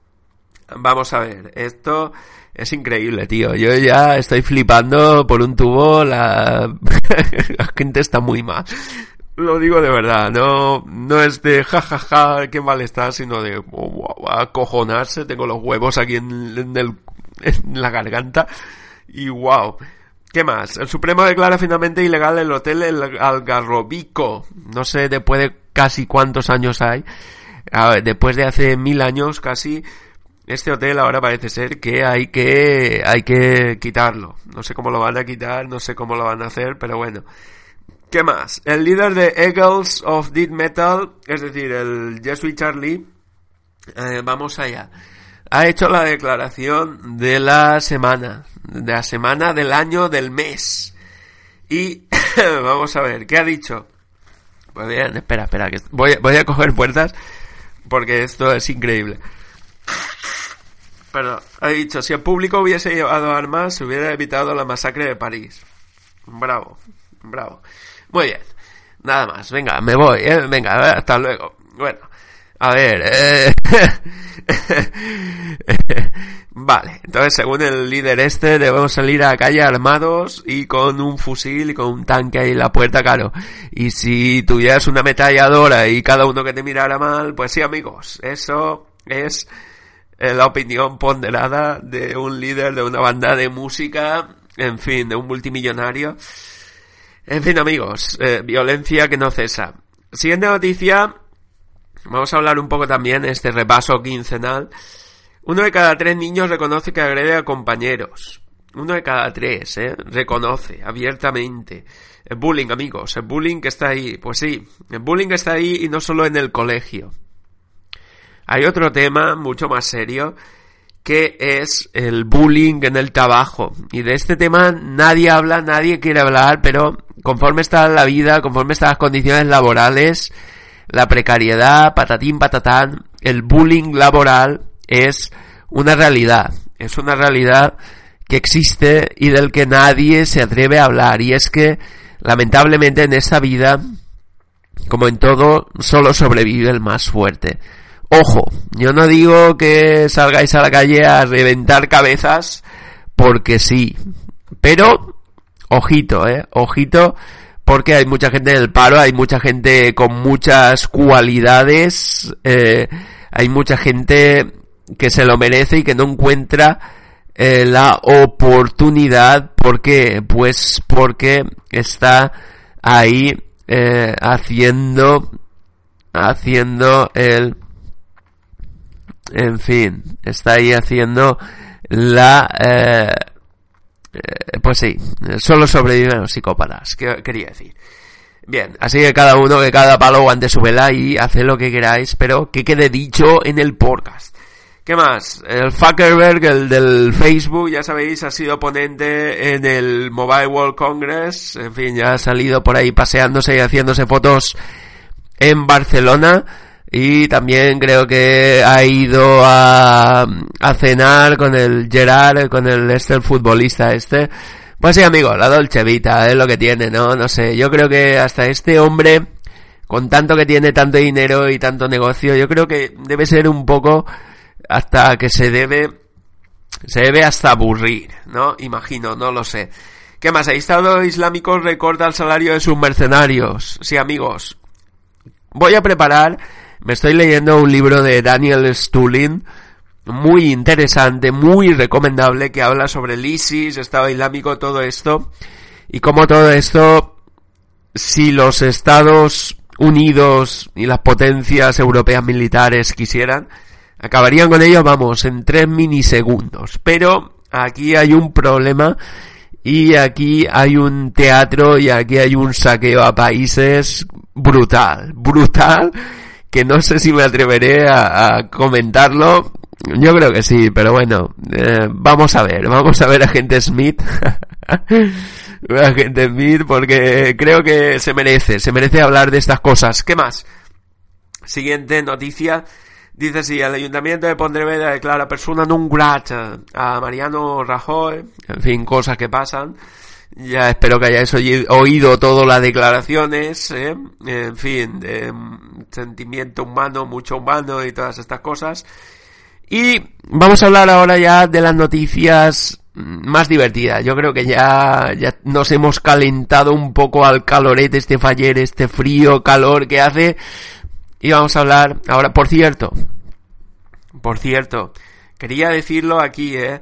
Vamos a ver. Esto es increíble, tío. Yo ya estoy flipando por un tubo. La, la gente está muy mal. Lo digo de verdad, no, no es de jajaja, ja, ja, qué mal está, sino de oh, acojonarse, tengo los huevos aquí en, en, el, la garganta y wow. ¿Qué más? El Supremo declara finalmente ilegal el hotel El Algarrobico. No sé después de casi cuántos años hay. Ver, después de hace mil años casi, este hotel ahora parece ser que hay que, hay que quitarlo. No sé cómo lo van a quitar, no sé cómo lo van a hacer, pero bueno. ¿Qué más? El líder de Eagles of Death Metal, es decir, el Jesuit Charlie, eh, vamos allá, ha hecho la declaración de la semana, de la semana del año del mes. Y vamos a ver, ¿qué ha dicho? Pues bien, espera, espera, que voy, voy a coger puertas porque esto es increíble. Pero ha dicho, si el público hubiese llevado armas, se hubiera evitado la masacre de París. Bravo, bravo. Muy bien. Nada más. Venga, me voy. ¿eh? Venga, hasta luego. Bueno. A ver. Eh... vale. Entonces, según el líder este, debemos salir a la calle armados y con un fusil y con un tanque ahí en la puerta, claro. Y si tuvieras una ametralladora y cada uno que te mirara mal, pues sí, amigos. Eso es la opinión ponderada de un líder de una banda de música, en fin, de un multimillonario. En fin, amigos, eh, violencia que no cesa. Siguiente noticia, vamos a hablar un poco también de este repaso quincenal. Uno de cada tres niños reconoce que agrede a compañeros. Uno de cada tres, ¿eh? Reconoce abiertamente. El bullying, amigos, el bullying que está ahí. Pues sí, el bullying que está ahí y no solo en el colegio. Hay otro tema mucho más serio que es el bullying en el trabajo. Y de este tema nadie habla, nadie quiere hablar, pero conforme está la vida, conforme están las condiciones laborales, la precariedad, patatín, patatán, el bullying laboral es una realidad. Es una realidad que existe y del que nadie se atreve a hablar. Y es que, lamentablemente, en esta vida, como en todo, solo sobrevive el más fuerte. Ojo, yo no digo que salgáis a la calle a reventar cabezas porque sí, pero ojito, eh, ojito, porque hay mucha gente en el paro, hay mucha gente con muchas cualidades, eh, hay mucha gente que se lo merece y que no encuentra eh, la oportunidad, ¿por qué? Pues porque está ahí eh, haciendo, haciendo el en fin, está ahí haciendo la... Eh, eh, pues sí, solo sobreviven los psicópatas, que quería decir. Bien, así que cada uno, que cada palo aguante su vela y hace lo que queráis, pero que quede dicho en el podcast. ¿Qué más? El Zuckerberg, el del Facebook, ya sabéis, ha sido ponente en el Mobile World Congress. En fin, ya ha salido por ahí paseándose y haciéndose fotos en Barcelona y también creo que ha ido a, cenar con el Gerard, con el este el futbolista este. Pues sí, amigo, la Dolce Vita es lo que tiene, ¿no? No sé, yo creo que hasta este hombre, con tanto que tiene tanto dinero y tanto negocio, yo creo que debe ser un poco hasta que se debe Se debe hasta aburrir, ¿no? Imagino, no lo sé. ¿Qué más? El Estado Islámico recorta el salario de sus mercenarios. Sí, amigos. Voy a preparar, me estoy leyendo un libro de Daniel Stulin, muy interesante, muy recomendable, que habla sobre el ISIS, Estado Islámico, todo esto, y cómo todo esto, si los Estados Unidos y las potencias europeas militares quisieran, acabarían con ello, vamos, en tres minisegundos. Pero aquí hay un problema y aquí hay un teatro y aquí hay un saqueo a países brutal, brutal, que no sé si me atreveré a, comentarlo. Yo creo que sí, pero bueno, eh, vamos a ver, vamos a ver a gente Smith. a gente Smith porque creo que se merece, se merece hablar de estas cosas. ¿Qué más? Siguiente noticia. Dice si el Ayuntamiento de Pontevedra declara persona non grata a Mariano Rajoy. En fin, cosas que pasan. Ya espero que hayáis oído todas las declaraciones, ¿eh? en fin, de sentimiento humano, mucho humano y todas estas cosas. Y vamos a hablar ahora ya de las noticias más divertidas. Yo creo que ya, ya nos hemos calentado un poco al calorete, este faller, este frío, calor que hace. Y vamos a hablar ahora, por cierto, por cierto, quería decirlo aquí, eh.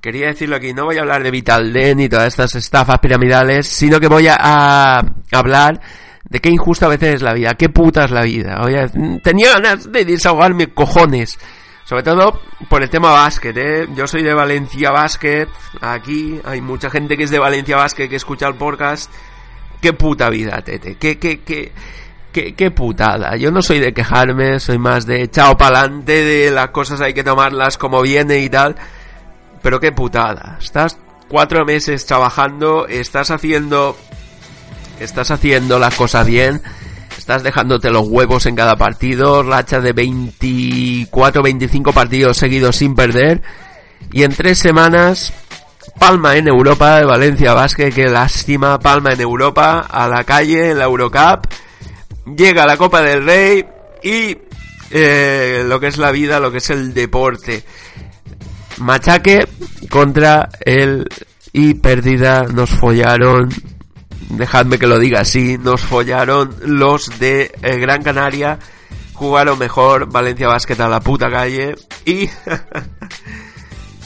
Quería decirlo aquí, no voy a hablar de Vitalden y todas estas estafas piramidales, sino que voy a, a hablar de qué injusta a veces es la vida, qué puta es la vida. Oye, tenía ganas de desahogarme cojones. Sobre todo por el tema básquet, ¿eh? Yo soy de Valencia Básquet, aquí hay mucha gente que es de Valencia Básquet que escucha el podcast. Qué puta vida, tete. Qué, qué, qué, qué, qué putada. Yo no soy de quejarme, soy más de chao pa'lante, de las cosas hay que tomarlas como viene y tal. Pero qué putada. Estás cuatro meses trabajando, estás haciendo, estás haciendo las cosas bien, estás dejándote los huevos en cada partido, racha de 24, 25 partidos seguidos sin perder, y en tres semanas, palma en Europa, de Valencia Basket, qué lástima, palma en Europa, a la calle, en la Eurocup, llega la Copa del Rey, y eh, lo que es la vida, lo que es el deporte. Machaque contra el y perdida nos follaron dejadme que lo diga así, nos follaron los de eh, Gran Canaria, jugaron mejor, Valencia Basket a la puta calle y...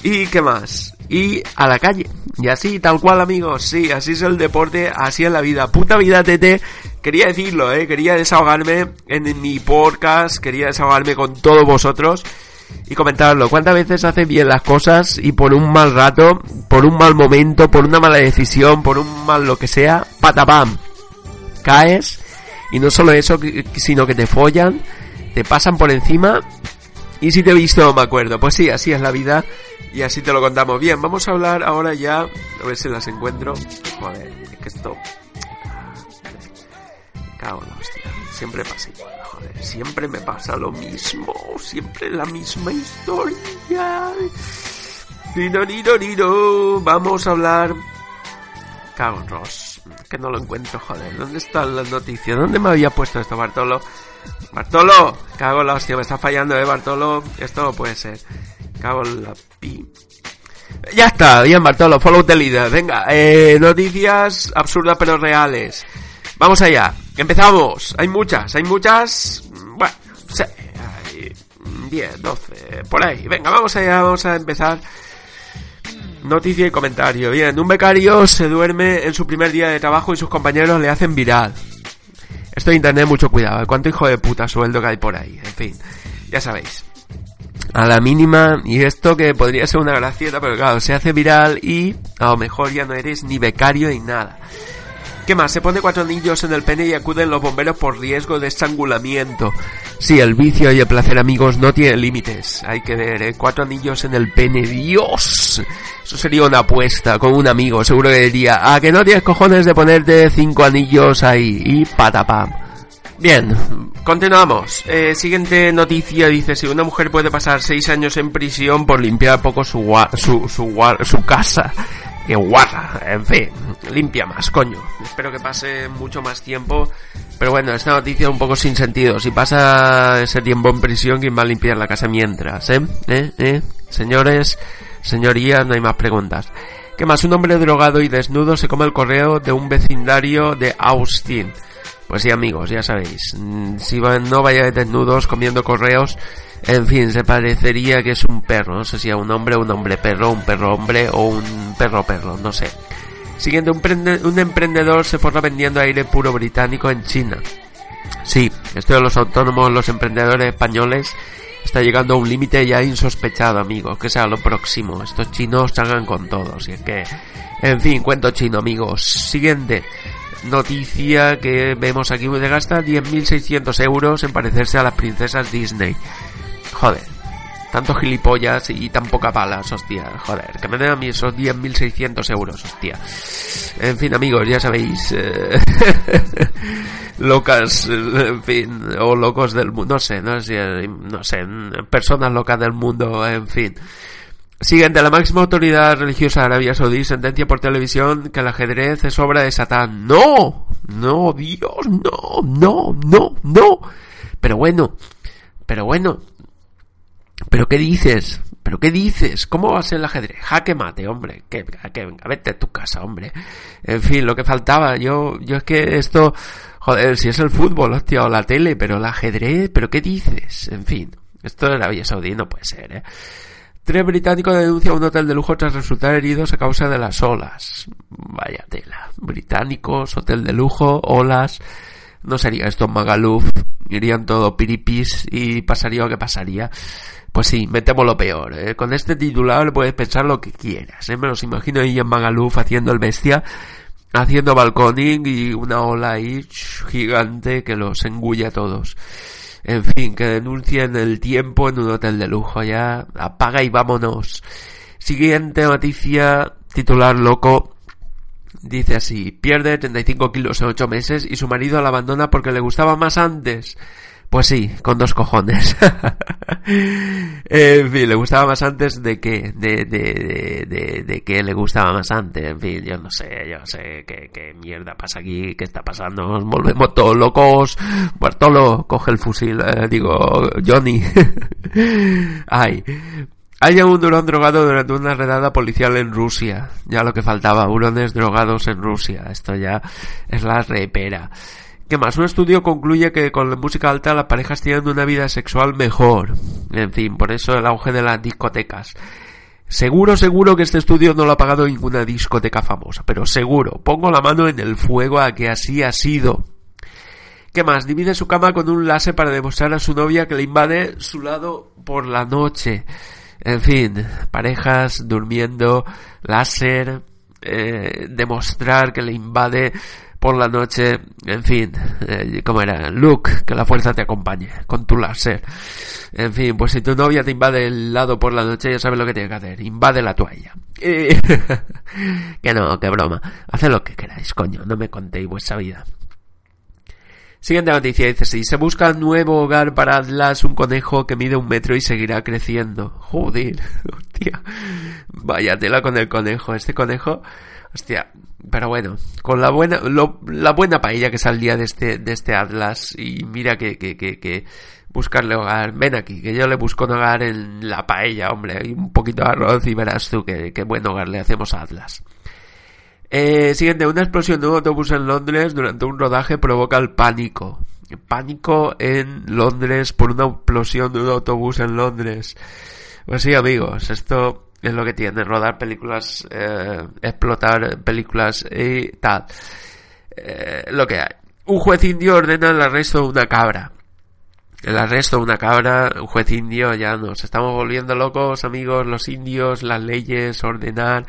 ¿Y qué más? Y a la calle. Y así, tal cual amigos, sí, así es el deporte, así es la vida. Puta vida, tete. Quería decirlo, eh, quería desahogarme en mi podcast, quería desahogarme con todos vosotros y comentarlo. ¿Cuántas veces haces bien las cosas y por un mal rato, por un mal momento, por una mala decisión, por un mal lo que sea, patapam, caes y no solo eso, sino que te follan, te pasan por encima y si te he visto me acuerdo. Pues sí, así es la vida y así te lo contamos. Bien, vamos a hablar ahora ya, a ver si las encuentro. Joder, es que esto... cago en la hostia, siempre pasa siempre me pasa lo mismo, siempre la misma historia. Vamos a hablar. Ross. Que no lo encuentro, joder. ¿Dónde están las noticias? ¿Dónde me había puesto esto, Bartolo? Bartolo, cago en la hostia, me está fallando, eh, Bartolo. Esto no puede ser. Cago en la pi. Ya está, bien, Bartolo, follow the leader. Venga, eh, noticias absurdas pero reales. Vamos allá. Empezamos. Hay muchas, hay muchas. Bueno, 10, 12, por ahí. Venga, vamos allá, vamos a empezar. Noticia y comentario. Bien, un becario se duerme en su primer día de trabajo y sus compañeros le hacen viral. Esto de internet, mucho cuidado. ¿Cuánto hijo de puta sueldo que hay por ahí? En fin, ya sabéis. A la mínima, y esto que podría ser una gracieta, pero claro, se hace viral y a lo mejor ya no eres ni becario ni nada. ¿Qué más? Se pone cuatro anillos en el pene y acuden los bomberos por riesgo de estrangulamiento. Sí, el vicio y el placer, amigos, no tienen límites. Hay que ver, ¿eh? Cuatro anillos en el pene. ¡Dios! Eso sería una apuesta con un amigo. Seguro que diría, ¿a que no tienes cojones de ponerte cinco anillos ahí? Y patapam. Bien, continuamos. Eh, siguiente noticia dice, si una mujer puede pasar seis años en prisión por limpiar poco su, su, su, su casa que guarda, en fin, limpia más, coño. Espero que pase mucho más tiempo. Pero bueno, esta noticia un poco sin sentido. Si pasa ese tiempo en prisión, ¿quién va a limpiar la casa mientras? ¿Eh? ¿Eh? ¿Eh? Señores, Señorías, no hay más preguntas. ¿Qué más? Un hombre drogado y desnudo se come el correo de un vecindario de Austin. Pues sí, amigos, ya sabéis. mm, Si no vayáis desnudos comiendo correos, en fin, se parecería que es un perro. No sé si a un hombre, un hombre perro, un perro hombre o un perro perro, no sé. Siguiente, un, prende- un emprendedor se forra vendiendo aire puro británico en China. Sí, esto de los autónomos, los emprendedores españoles, está llegando a un límite ya insospechado, amigos. Que sea lo próximo. Estos chinos salgan con todos. Y es que, en fin, cuento chino, amigos. Siguiente noticia que vemos aquí. Se gasta 10.600 euros en parecerse a las princesas Disney. Joder. Tantos gilipollas y tan poca balas, hostia. Joder, que me den a mí esos 10.600 euros, hostia. En fin, amigos, ya sabéis. eh, locas, en fin, o locos del mundo, no sé, no sé, no sé, personas locas del mundo, en fin. Siguiente, la máxima autoridad religiosa de Arabia Saudí sentencia por televisión que el ajedrez es obra de Satán. ¡No! ¡No, Dios! ¡No! ¡No! ¡No! ¡No! Pero bueno, pero bueno, ¿pero qué dices? ¿Pero qué dices? ¿Cómo va a ser el ajedrez? Jaque mate, hombre. Que, venga, vete a tu casa, hombre. En fin, lo que faltaba. Yo, yo es que esto, joder, si es el fútbol, hostia, o la tele, pero el ajedrez, ¿pero qué dices? En fin, esto de Arabia Saudí no puede ser, ¿eh? Tres británicos denuncian un hotel de lujo tras resultar heridos a causa de las olas. Vaya tela. Británicos, hotel de lujo, olas. No sería esto Magaluf. Irían todo piripis y pasaría lo que pasaría. Pues sí, me temo lo peor. ¿eh? Con este titular puedes pensar lo que quieras. ¿eh? Me los imagino ahí en Magaluf haciendo el bestia, haciendo balconing y una ola ahí gigante que los engulle a todos. En fin, que denuncien el tiempo en un hotel de lujo. Ya apaga y vámonos. Siguiente noticia, titular loco. Dice así, pierde 35 kilos en 8 meses y su marido la abandona porque le gustaba más antes. Pues sí, con dos cojones. en fin, le gustaba más antes de que, de, de, de, de, que le gustaba más antes. En fin, yo no sé, yo no sé qué, qué mierda pasa aquí, qué está pasando. Nos volvemos todos locos. Bartolo, coge el fusil, eh, digo, Johnny. Ay. Hay un hurón drogado durante una redada policial en Rusia. Ya lo que faltaba, hurones drogados en Rusia. Esto ya es la repera. ¿Qué más? Un estudio concluye que con la música alta las parejas tienen una vida sexual mejor. En fin, por eso el auge de las discotecas. Seguro, seguro que este estudio no lo ha pagado ninguna discoteca famosa, pero seguro, pongo la mano en el fuego a que así ha sido. ¿Qué más? Divide su cama con un láser para demostrar a su novia que le invade su lado por la noche. En fin, parejas durmiendo, láser, eh, demostrar que le invade por la noche, en fin, eh, ¿cómo era? Luke, que la fuerza te acompañe con tu láser. En fin, pues si tu novia te invade el lado por la noche, ya sabes lo que tiene que hacer, invade la toalla. Que no, que broma. Haced lo que queráis, coño, no me contéis vuestra vida. Siguiente noticia, dice si se busca nuevo hogar para Atlas, un conejo que mide un metro y seguirá creciendo. Joder, hostia. Vaya tela con el conejo. Este conejo, hostia. Pero bueno, con la buena, la buena paella que saldría de este, de este Atlas. Y mira que, que, que, que buscarle hogar. Ven aquí, que yo le busco un hogar en la paella, hombre. Y un poquito de arroz y verás tú que, que buen hogar le hacemos a Atlas. Eh, siguiente, una explosión de un autobús en Londres durante un rodaje provoca el pánico. Pánico en Londres por una explosión de un autobús en Londres. Pues sí, amigos, esto es lo que tiene, rodar películas, eh, explotar películas y tal. Eh, lo que hay. Un juez indio ordena el arresto de una cabra. El arresto de una cabra, un juez indio, ya nos estamos volviendo locos, amigos, los indios, las leyes, ordenar.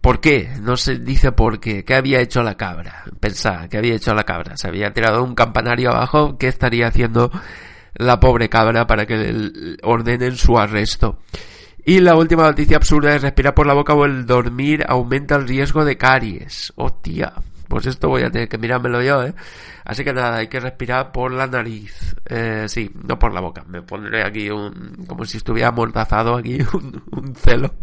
¿Por qué? No se dice por qué. ¿Qué había hecho la cabra? Pensad, ¿qué había hecho la cabra? ¿Se había tirado un campanario abajo? ¿Qué estaría haciendo la pobre cabra para que ordenen su arresto? Y la última noticia absurda es respirar por la boca o el dormir aumenta el riesgo de caries. Hostia, pues esto voy a tener que mirármelo yo, ¿eh? Así que nada, hay que respirar por la nariz. Eh, sí, no por la boca. Me pondré aquí un... como si estuviera amordazado aquí, un, un celo.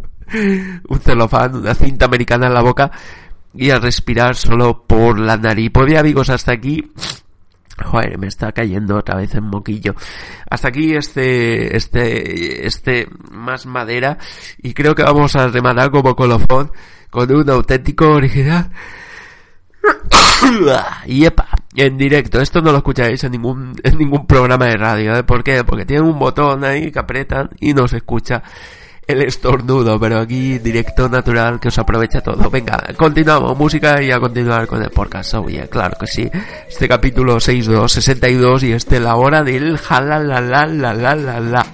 Un celofán, una cinta americana en la boca. Y a respirar solo por la nariz. Pues bien amigos, hasta aquí Joder, me está cayendo otra vez en moquillo. Hasta aquí este, este, este más madera. Y creo que vamos a rematar como colofón con un auténtico original. y epa, en directo. Esto no lo escucharéis en ningún, en ningún programa de radio. ¿eh? ¿Por qué? Porque tiene un botón ahí que apretan y no se escucha el estornudo, pero aquí directo natural que os aprovecha todo. Venga, continuamos música y a continuar con el podcast. Oye, claro que sí. Este capítulo 62, 62 y este la hora del jalalala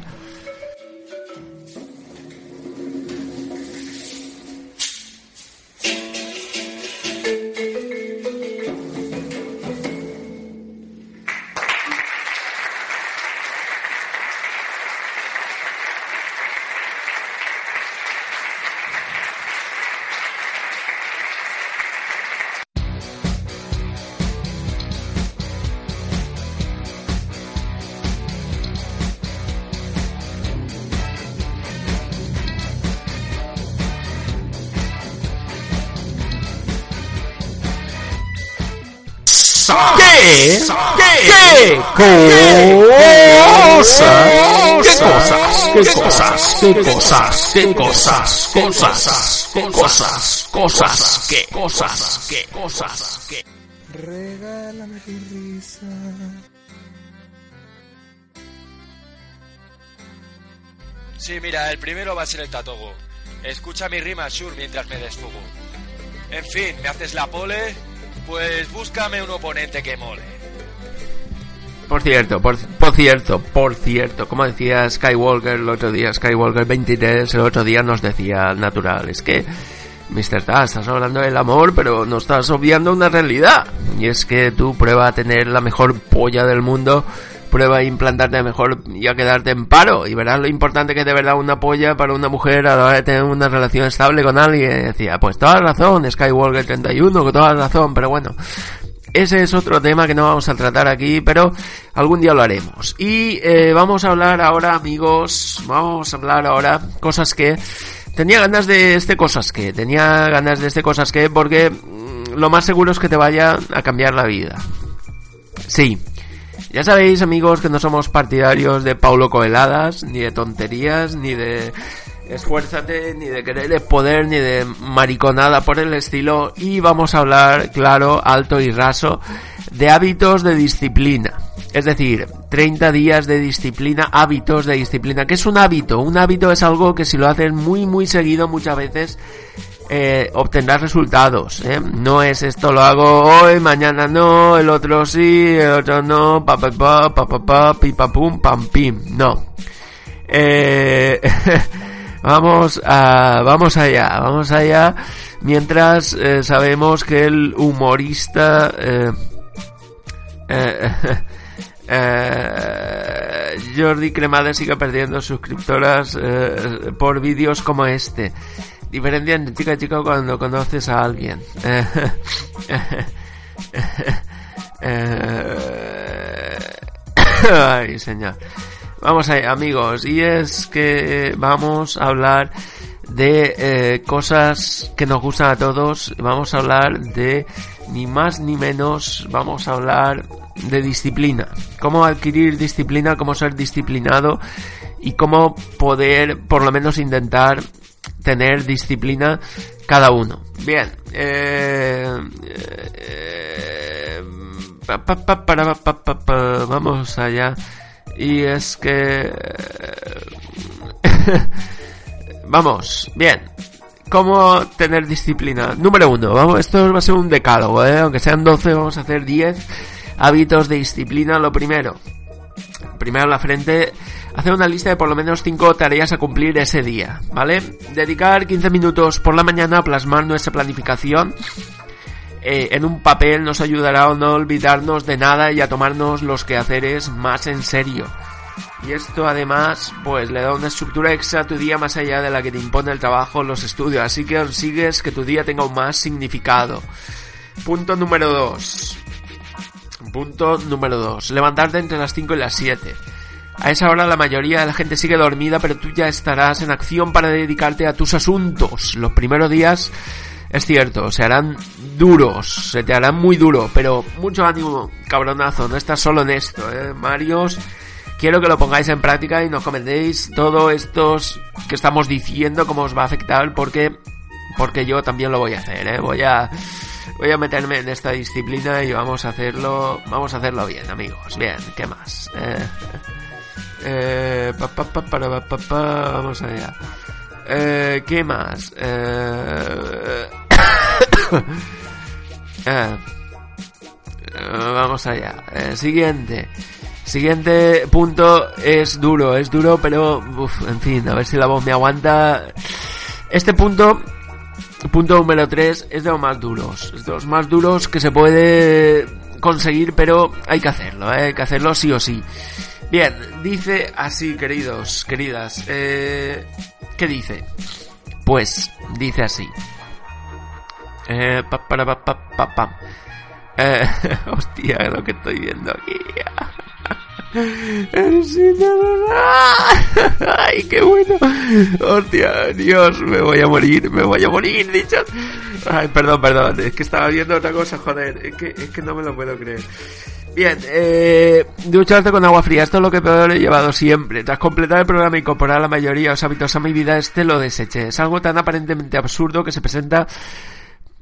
la. ¿Qué? ¿Qué? Cosas. ¿Qué cosas? ¿Qué cosas? ¿Qué cosas? ¿Qué cosas? Cosas. Cosas. Cosas. ¿Qué cosas? ¿Qué cosas? ¿Qué? Regálame tu risa. Sí, mira, el primero va a ser el Tatogo. Escucha mi rima, Shur, mientras me desfugo. En fin, ¿me haces la pole? Pues búscame un oponente que mole. Por cierto, por, cierto, por cierto, como decía Skywalker el otro día, Skywalker 23 el otro día nos decía natural, es que Mr. Ta, estás hablando del amor, pero no estás obviando una realidad. Y es que tú prueba a tener la mejor polla del mundo, prueba a implantarte mejor y a quedarte en paro. Y verás lo importante que es de verdad una polla para una mujer a la hora de tener una relación estable con alguien. Decía, pues toda razón, Skywalker 31, con toda razón, pero bueno. Ese es otro tema que no vamos a tratar aquí, pero algún día lo haremos. Y eh, vamos a hablar ahora, amigos, vamos a hablar ahora cosas que tenía ganas de este cosas que, tenía ganas de este cosas que, porque mm, lo más seguro es que te vaya a cambiar la vida. Sí. Ya sabéis, amigos, que no somos partidarios de Paulo Coeladas, ni de tonterías, ni de esfuérzate, ni de querer el poder, ni de mariconada por el estilo. Y vamos a hablar, claro, alto y raso, de hábitos de disciplina. Es decir, 30 días de disciplina, hábitos de disciplina. ¿Qué es un hábito? Un hábito es algo que si lo haces muy, muy seguido muchas veces, eh, obtendrás resultados. ¿eh? No es esto lo hago hoy, mañana no, el otro sí, el otro no, pa pa pa, pa pa pa, pum, pam pim. No. Eh, vamos a, vamos allá, vamos allá. Mientras eh, sabemos que el humorista eh, eh, eh, Jordi Cremades sigue perdiendo suscriptoras por vídeos como este. Diferencia entre chica y chico cuando conoces a alguien. Eh, eh, Ay, señor. Vamos ahí, amigos. Y es que vamos a hablar de eh, cosas que nos gustan a todos. Vamos a hablar de ni más ni menos. Vamos a hablar de disciplina. Cómo adquirir disciplina, cómo ser disciplinado y cómo poder, por lo menos, intentar tener disciplina cada uno. Bien. Eh, eh, vamos allá. Y es que... vamos, bien. ¿Cómo tener disciplina? Número uno, vamos, esto va a ser un decálogo, ¿eh? aunque sean 12, vamos a hacer 10 hábitos de disciplina. Lo primero, primero la frente, hacer una lista de por lo menos 5 tareas a cumplir ese día, ¿vale? Dedicar 15 minutos por la mañana a plasmar nuestra planificación eh, en un papel nos ayudará a no olvidarnos de nada y a tomarnos los quehaceres más en serio. Y esto además, pues le da una estructura extra a tu día más allá de la que te impone el trabajo o los estudios, así que consigues que tu día tenga un más significado. Punto número 2. Punto número 2. Levantarte entre las 5 y las 7. A esa hora la mayoría de la gente sigue dormida, pero tú ya estarás en acción para dedicarte a tus asuntos. Los primeros días Es cierto, se harán duros, se te harán muy duro, pero mucho ánimo, cabronazo, no estás solo en esto, eh. Marios, quiero que lo pongáis en práctica y nos comentéis todo estos que estamos diciendo, cómo os va a afectar, porque, porque yo también lo voy a hacer, eh. Voy a, voy a meterme en esta disciplina y vamos a hacerlo, vamos a hacerlo bien, amigos. Bien, ¿qué más? Eh, eh, pa, vamos allá. Eh, ¿Qué más? Eh, eh, vamos allá. Eh, siguiente. Siguiente punto es duro, es duro, pero en fin, a ver si la voz me aguanta. Este punto, punto número 3, es de los más duros. Es de los más duros que se puede conseguir, pero hay que hacerlo, ¿eh? hay que hacerlo sí o sí. Bien, dice así, queridos, queridas. Eh, ¿Qué dice? Pues dice así. Eh, pa, para, pa, pa, pa, pam. Eh, hostia, lo que estoy viendo aquí. Ay, qué bueno. Hostia, Dios, me voy a morir, me voy a morir, dicho. Ay, perdón, perdón, es que estaba viendo otra cosa, joder, es que, es que no me lo puedo creer. Bien, eh, ducharte con agua fría, esto es lo que peor he llevado siempre. Tras completar el programa y incorporar la mayoría de los hábitos a mi vida, este lo deseché. Es algo tan aparentemente absurdo que se presenta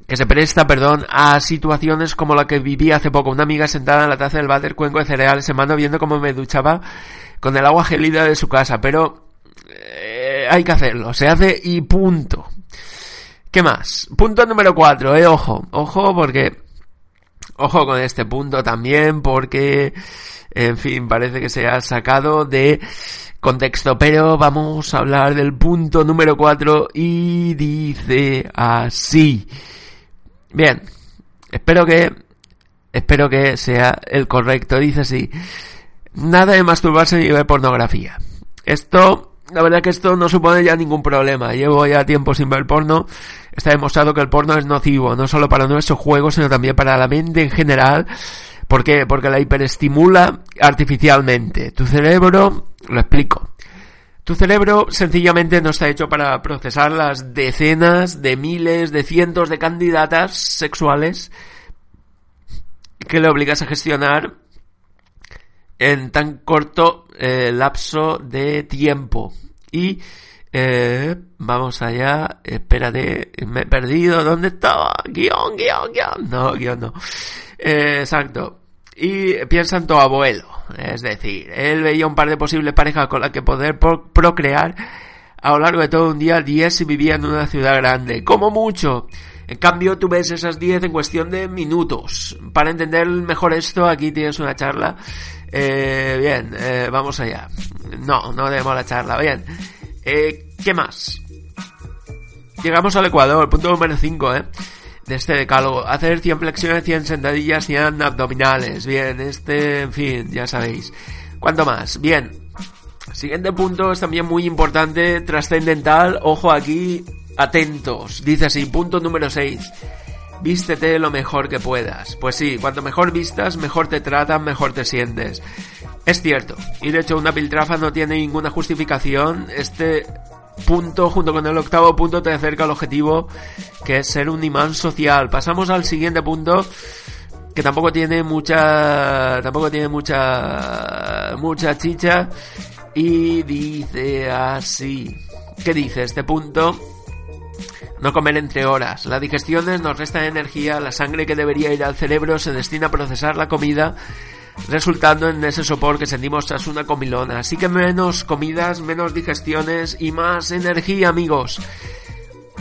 que se presta, perdón, a situaciones como la que viví hace poco. Una amiga sentada en la taza del váter, cuenco de cereales, en viendo cómo me duchaba con el agua gelida de su casa. Pero eh, hay que hacerlo, se hace y punto. ¿Qué más? Punto número cuatro, eh, ojo, ojo porque... Ojo con este punto también porque... En fin, parece que se ha sacado de contexto, pero vamos a hablar del punto número 4 y dice así. Bien, espero que, espero que sea el correcto, dice así. Nada de masturbarse ni ver pornografía. Esto, la verdad que esto no supone ya ningún problema. Llevo ya tiempo sin ver porno. Está demostrado que el porno es nocivo, no solo para nuestros juegos, sino también para la mente en general. ¿Por qué? Porque la hiperestimula artificialmente. Tu cerebro, lo explico. Tu cerebro sencillamente no está hecho para procesar las decenas de miles, de cientos de candidatas sexuales que le obligas a gestionar en tan corto eh, lapso de tiempo. Y eh, vamos allá, espérate, me he perdido, ¿dónde estaba? Guión, guion, guion. No, guion no. Eh, exacto. Y piensa en tu abuelo. Es decir, él veía un par de posibles parejas con las que poder procrear a lo largo de todo un día 10 si vivía en una ciudad grande. Como mucho. En cambio, tú ves esas 10 en cuestión de minutos. Para entender mejor esto, aquí tienes una charla. Eh, bien, eh, vamos allá. No, no demos la charla. Bien. Eh, ¿Qué más? Llegamos al Ecuador, punto número 5, ¿eh? De este decálogo. Hacer 100 flexiones, 100 sentadillas, 100 abdominales. Bien, este, en fin, ya sabéis. ¿Cuánto más? Bien. Siguiente punto es también muy importante, trascendental. Ojo aquí, atentos. Dice así, punto número 6. Vístete lo mejor que puedas. Pues sí, cuanto mejor vistas, mejor te tratan, mejor te sientes. Es cierto. Y de hecho una piltrafa no tiene ninguna justificación. Este punto, junto con el octavo punto, te acerca al objetivo, que es ser un imán social. Pasamos al siguiente punto, que tampoco tiene mucha, tampoco tiene mucha, mucha chicha, y dice así. ¿Qué dice este punto? No comer entre horas. La digestión nos resta energía, la sangre que debería ir al cerebro se destina a procesar la comida resultando en ese sopor que sentimos tras una comilona. Así que menos comidas, menos digestiones y más energía, amigos.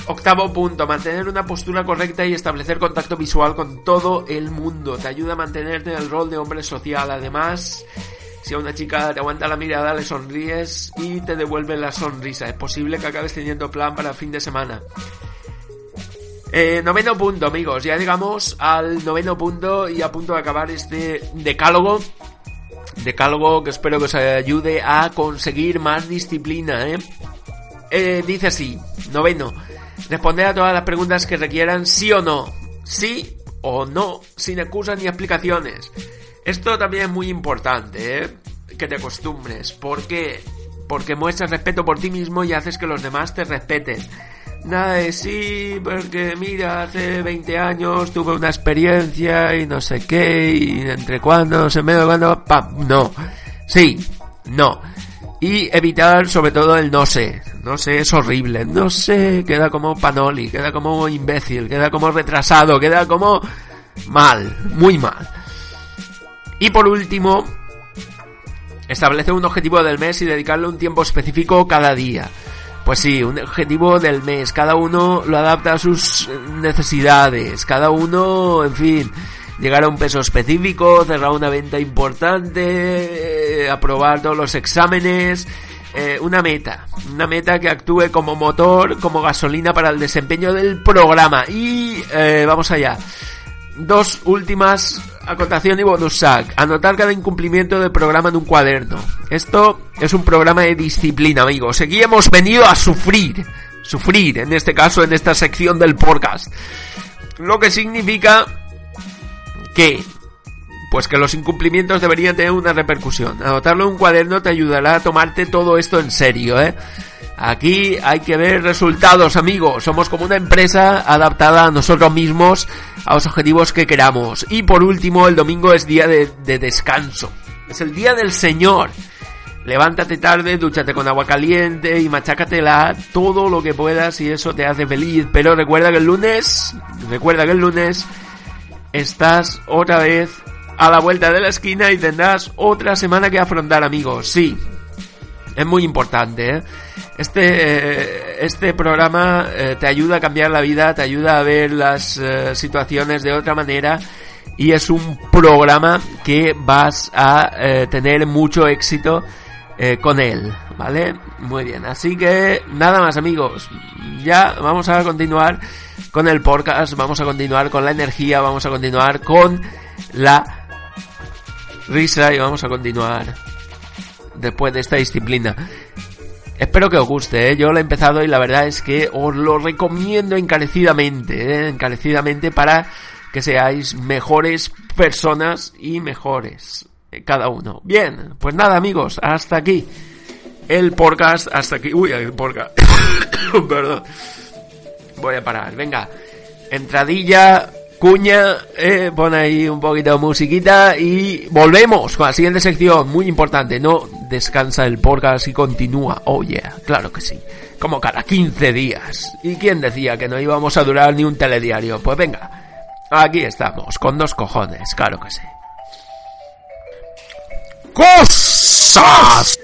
Octavo punto, mantener una postura correcta y establecer contacto visual con todo el mundo. Te ayuda a mantenerte en el rol de hombre social. Además, si a una chica te aguanta la mirada, le sonríes y te devuelve la sonrisa. Es posible que acabes teniendo plan para el fin de semana. Eh, noveno punto, amigos. Ya llegamos al noveno punto y a punto de acabar este decálogo. Decálogo que espero que os ayude a conseguir más disciplina, ¿eh? eh dice así, noveno. Responder a todas las preguntas que requieran sí o no. Sí o no, sin excusas ni explicaciones. Esto también es muy importante, ¿eh? Que te acostumbres. ¿Por qué? Porque muestras respeto por ti mismo y haces que los demás te respeten. Nada de sí, porque mira, hace 20 años tuve una experiencia y no sé qué, y entre cuándo, no sé medio cuándo, pam, no. Sí, no. Y evitar sobre todo el no sé. No sé, es horrible. No sé, queda como panoli, queda como imbécil, queda como retrasado, queda como mal, muy mal. Y por último, establece un objetivo del mes y dedicarle un tiempo específico cada día. Pues sí, un objetivo del mes. Cada uno lo adapta a sus necesidades. Cada uno, en fin, llegar a un peso específico, cerrar una venta importante, eh, aprobar todos los exámenes. eh, una meta, una meta que actúe como motor, como gasolina para el desempeño del programa. Y eh, vamos allá. Dos últimas acotación y bonus sac. Anotar cada incumplimiento del programa en un cuaderno. Esto es un programa de disciplina, amigos. Aquí hemos venido a sufrir. Sufrir, en este caso, en esta sección del podcast. Lo que significa que pues que los incumplimientos deberían tener una repercusión. Anotarlo en un cuaderno te ayudará a tomarte todo esto en serio, ¿eh? Aquí hay que ver resultados, amigos. Somos como una empresa adaptada a nosotros mismos, a los objetivos que queramos. Y por último, el domingo es día de, de descanso. Es el día del Señor. Levántate tarde, dúchate con agua caliente y machácatela todo lo que puedas y eso te hace feliz. Pero recuerda que el lunes, recuerda que el lunes estás otra vez a la vuelta de la esquina y tendrás otra semana que afrontar, amigos. Sí, es muy importante. ¿eh? Este, eh, este programa eh, te ayuda a cambiar la vida, te ayuda a ver las eh, situaciones de otra manera y es un programa que vas a tener mucho éxito con él, ¿vale? Muy bien, así que nada más amigos, ya vamos a continuar con el podcast, vamos a continuar con la energía, vamos a continuar con la risa y vamos a continuar después de esta disciplina. Espero que os guste, ¿eh? yo lo he empezado y la verdad es que os lo recomiendo encarecidamente, ¿eh? encarecidamente para que seáis mejores personas y mejores eh, cada uno. Bien, pues nada amigos, hasta aquí el podcast, hasta aquí, uy, el podcast, perdón, voy a parar, venga, entradilla, cuña, eh, pon ahí un poquito de musiquita y volvemos con la siguiente sección, muy importante, no descansa el podcast y continúa, oh yeah, claro que sí, como cada 15 días. ¿Y quién decía que no íbamos a durar ni un telediario? Pues venga, aquí estamos, con dos cojones, claro que sí. ¡Cosas!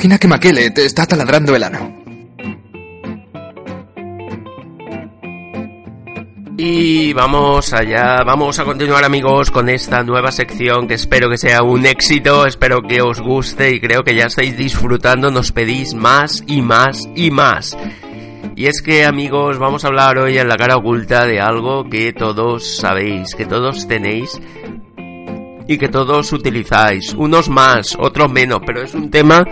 Imagina que Makele te está taladrando el ano. Y vamos allá, vamos a continuar amigos con esta nueva sección que espero que sea un éxito, espero que os guste y creo que ya estáis disfrutando, nos pedís más y más y más. Y es que amigos, vamos a hablar hoy en la cara oculta de algo que todos sabéis, que todos tenéis y que todos utilizáis. Unos más, otros menos, pero es un tema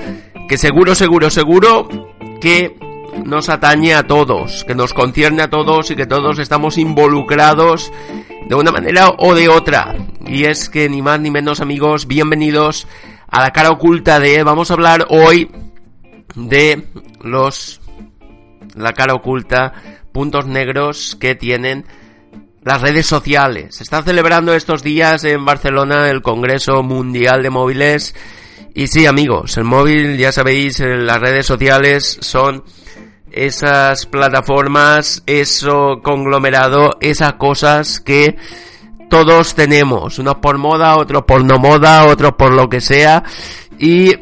que seguro, seguro, seguro que nos atañe a todos, que nos concierne a todos y que todos estamos involucrados de una manera o de otra. Y es que ni más ni menos amigos, bienvenidos a la cara oculta de... Vamos a hablar hoy de los... La cara oculta, puntos negros que tienen las redes sociales. Se está celebrando estos días en Barcelona el Congreso Mundial de Móviles. Y sí, amigos, el móvil, ya sabéis, las redes sociales son esas plataformas, eso conglomerado, esas cosas que todos tenemos. Unos por moda, otros por no moda, otros por lo que sea. Y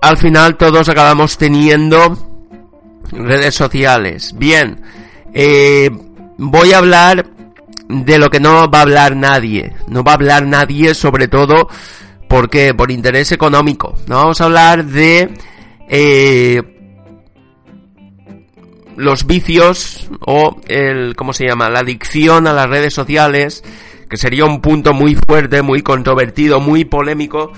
al final todos acabamos teniendo redes sociales. Bien, eh, voy a hablar de lo que no va a hablar nadie. No va a hablar nadie sobre todo porque por interés económico. No vamos a hablar de eh, los vicios o el cómo se llama la adicción a las redes sociales que sería un punto muy fuerte muy controvertido muy polémico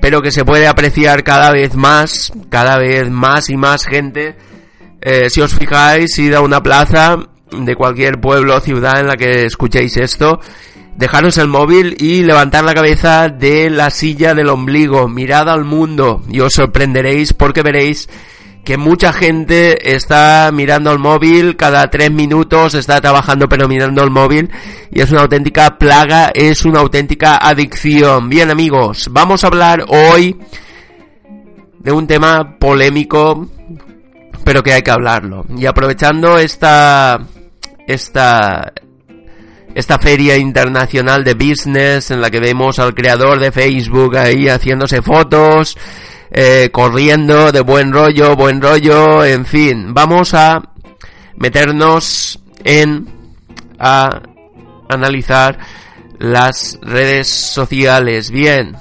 pero que se puede apreciar cada vez más cada vez más y más gente. Eh, si os fijáis id a una plaza de cualquier pueblo o ciudad en la que escuchéis esto dejaros el móvil y levantar la cabeza de la silla del ombligo mirad al mundo y os sorprenderéis porque veréis que mucha gente está mirando el móvil, cada tres minutos está trabajando pero mirando el móvil y es una auténtica plaga, es una auténtica adicción. Bien amigos, vamos a hablar hoy de un tema polémico, pero que hay que hablarlo. Y aprovechando esta, esta, esta feria internacional de business en la que vemos al creador de Facebook ahí haciéndose fotos, eh, corriendo de buen rollo, buen rollo, en fin, vamos a meternos en a analizar las redes sociales. Bien,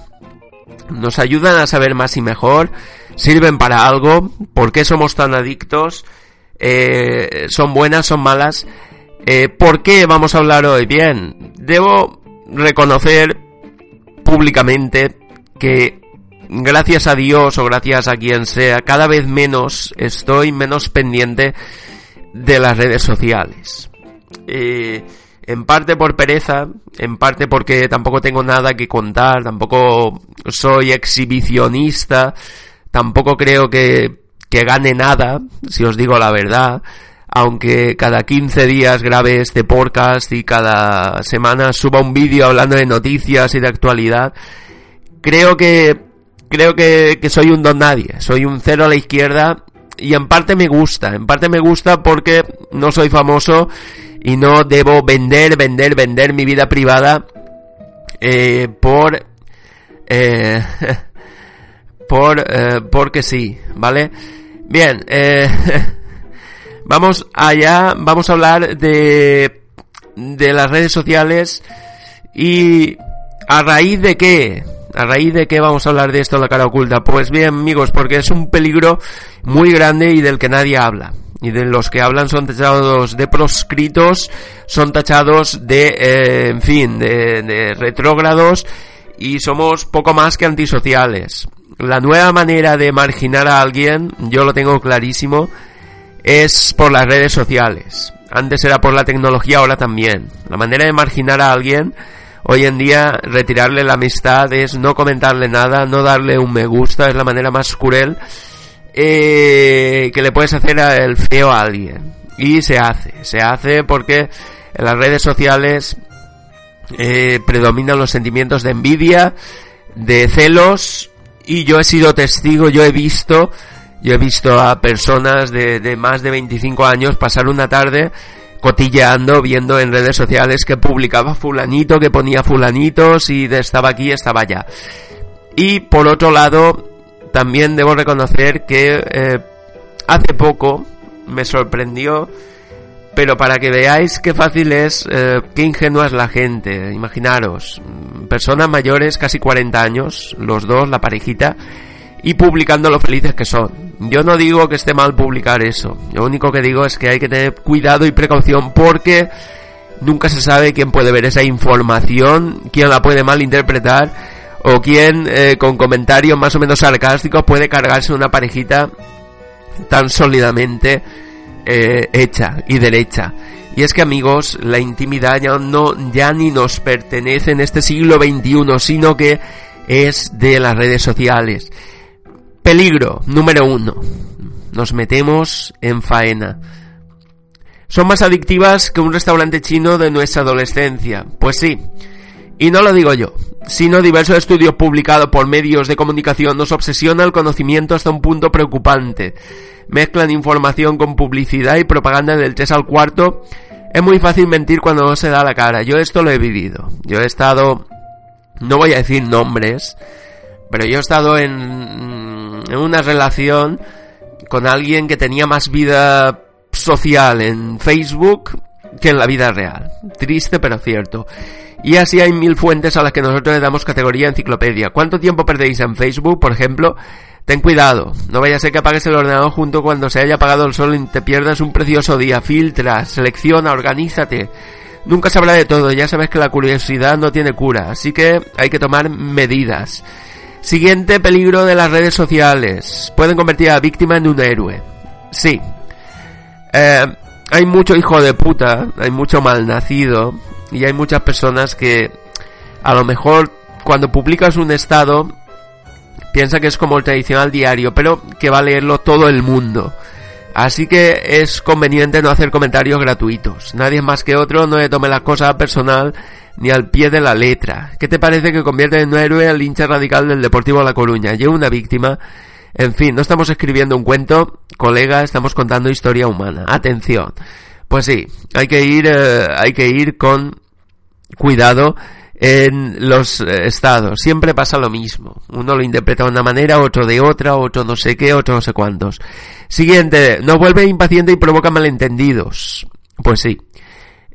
nos ayudan a saber más y mejor, sirven para algo, ¿por qué somos tan adictos? Eh, ¿Son buenas, son malas? Eh, ¿Por qué vamos a hablar hoy? Bien, debo reconocer públicamente que gracias a Dios o gracias a quien sea, cada vez menos estoy menos pendiente de las redes sociales. Eh, en parte por pereza, en parte porque tampoco tengo nada que contar, tampoco soy exhibicionista, tampoco creo que, que gane nada, si os digo la verdad, aunque cada 15 días grabe este podcast y cada semana suba un vídeo hablando de noticias y de actualidad, creo que creo que, que soy un don nadie, soy un cero a la izquierda y en parte me gusta, en parte me gusta porque no soy famoso y no debo vender, vender, vender mi vida privada eh, por eh, por eh, porque sí, ¿vale? Bien, eh, vamos allá, vamos a hablar de de las redes sociales y a raíz de qué ¿A raíz de qué vamos a hablar de esto la cara oculta? Pues bien, amigos, porque es un peligro muy grande y del que nadie habla. Y de los que hablan son tachados de proscritos, son tachados de, eh, en fin, de, de retrógrados y somos poco más que antisociales. La nueva manera de marginar a alguien, yo lo tengo clarísimo, es por las redes sociales. Antes era por la tecnología, ahora también. La manera de marginar a alguien Hoy en día retirarle la amistad es no comentarle nada, no darle un me gusta, es la manera más cruel eh, que le puedes hacer el feo a alguien. Y se hace, se hace porque en las redes sociales eh, predominan los sentimientos de envidia, de celos, y yo he sido testigo, yo he visto, yo he visto a personas de, de más de 25 años pasar una tarde cotilleando, viendo en redes sociales que publicaba fulanito, que ponía fulanitos y de estaba aquí, estaba allá. Y por otro lado, también debo reconocer que eh, hace poco me sorprendió, pero para que veáis qué fácil es, eh, qué ingenua es la gente, imaginaros, personas mayores, casi 40 años, los dos, la parejita, y publicando lo felices que son. Yo no digo que esté mal publicar eso. Lo único que digo es que hay que tener cuidado y precaución porque nunca se sabe quién puede ver esa información, quién la puede malinterpretar o quién eh, con comentarios más o menos sarcásticos puede cargarse una parejita tan sólidamente eh, hecha y derecha. Y es que amigos, la intimidad ya no ya ni nos pertenece en este siglo XXI, sino que es de las redes sociales. Peligro número uno. Nos metemos en faena. Son más adictivas que un restaurante chino de nuestra adolescencia. Pues sí. Y no lo digo yo, sino diversos estudios publicados por medios de comunicación nos obsesiona el conocimiento hasta un punto preocupante. Mezclan información con publicidad y propaganda del 3 al cuarto. Es muy fácil mentir cuando no se da la cara. Yo esto lo he vivido. Yo he estado, no voy a decir nombres, pero yo he estado en, una relación con alguien que tenía más vida social en Facebook que en la vida real. Triste pero cierto. Y así hay mil fuentes a las que nosotros le damos categoría enciclopedia. ¿Cuánto tiempo perdéis en Facebook, por ejemplo? Ten cuidado, no vaya a ser que apagues el ordenador junto cuando se haya apagado el sol y te pierdas un precioso día. Filtra, selecciona, organízate. Nunca se habla de todo, ya sabes que la curiosidad no tiene cura, así que hay que tomar medidas. Siguiente peligro de las redes sociales. Pueden convertir a la víctima en un héroe. Sí. Eh, hay mucho hijo de puta, hay mucho malnacido y hay muchas personas que a lo mejor cuando publicas un estado piensa que es como el tradicional diario, pero que va a leerlo todo el mundo. Así que es conveniente no hacer comentarios gratuitos. Nadie más que otro no le tome la cosa personal ni al pie de la letra. ¿Qué te parece que convierte en un héroe al hincha radical del Deportivo La Coruña? Yo una víctima. En fin, no estamos escribiendo un cuento, colega, estamos contando historia humana. Atención. Pues sí, hay que ir, eh, hay que ir con cuidado en los eh, estados. Siempre pasa lo mismo. Uno lo interpreta de una manera, otro de otra, otro no sé qué, otro no sé cuántos. Siguiente, no vuelve impaciente y provoca malentendidos. Pues sí.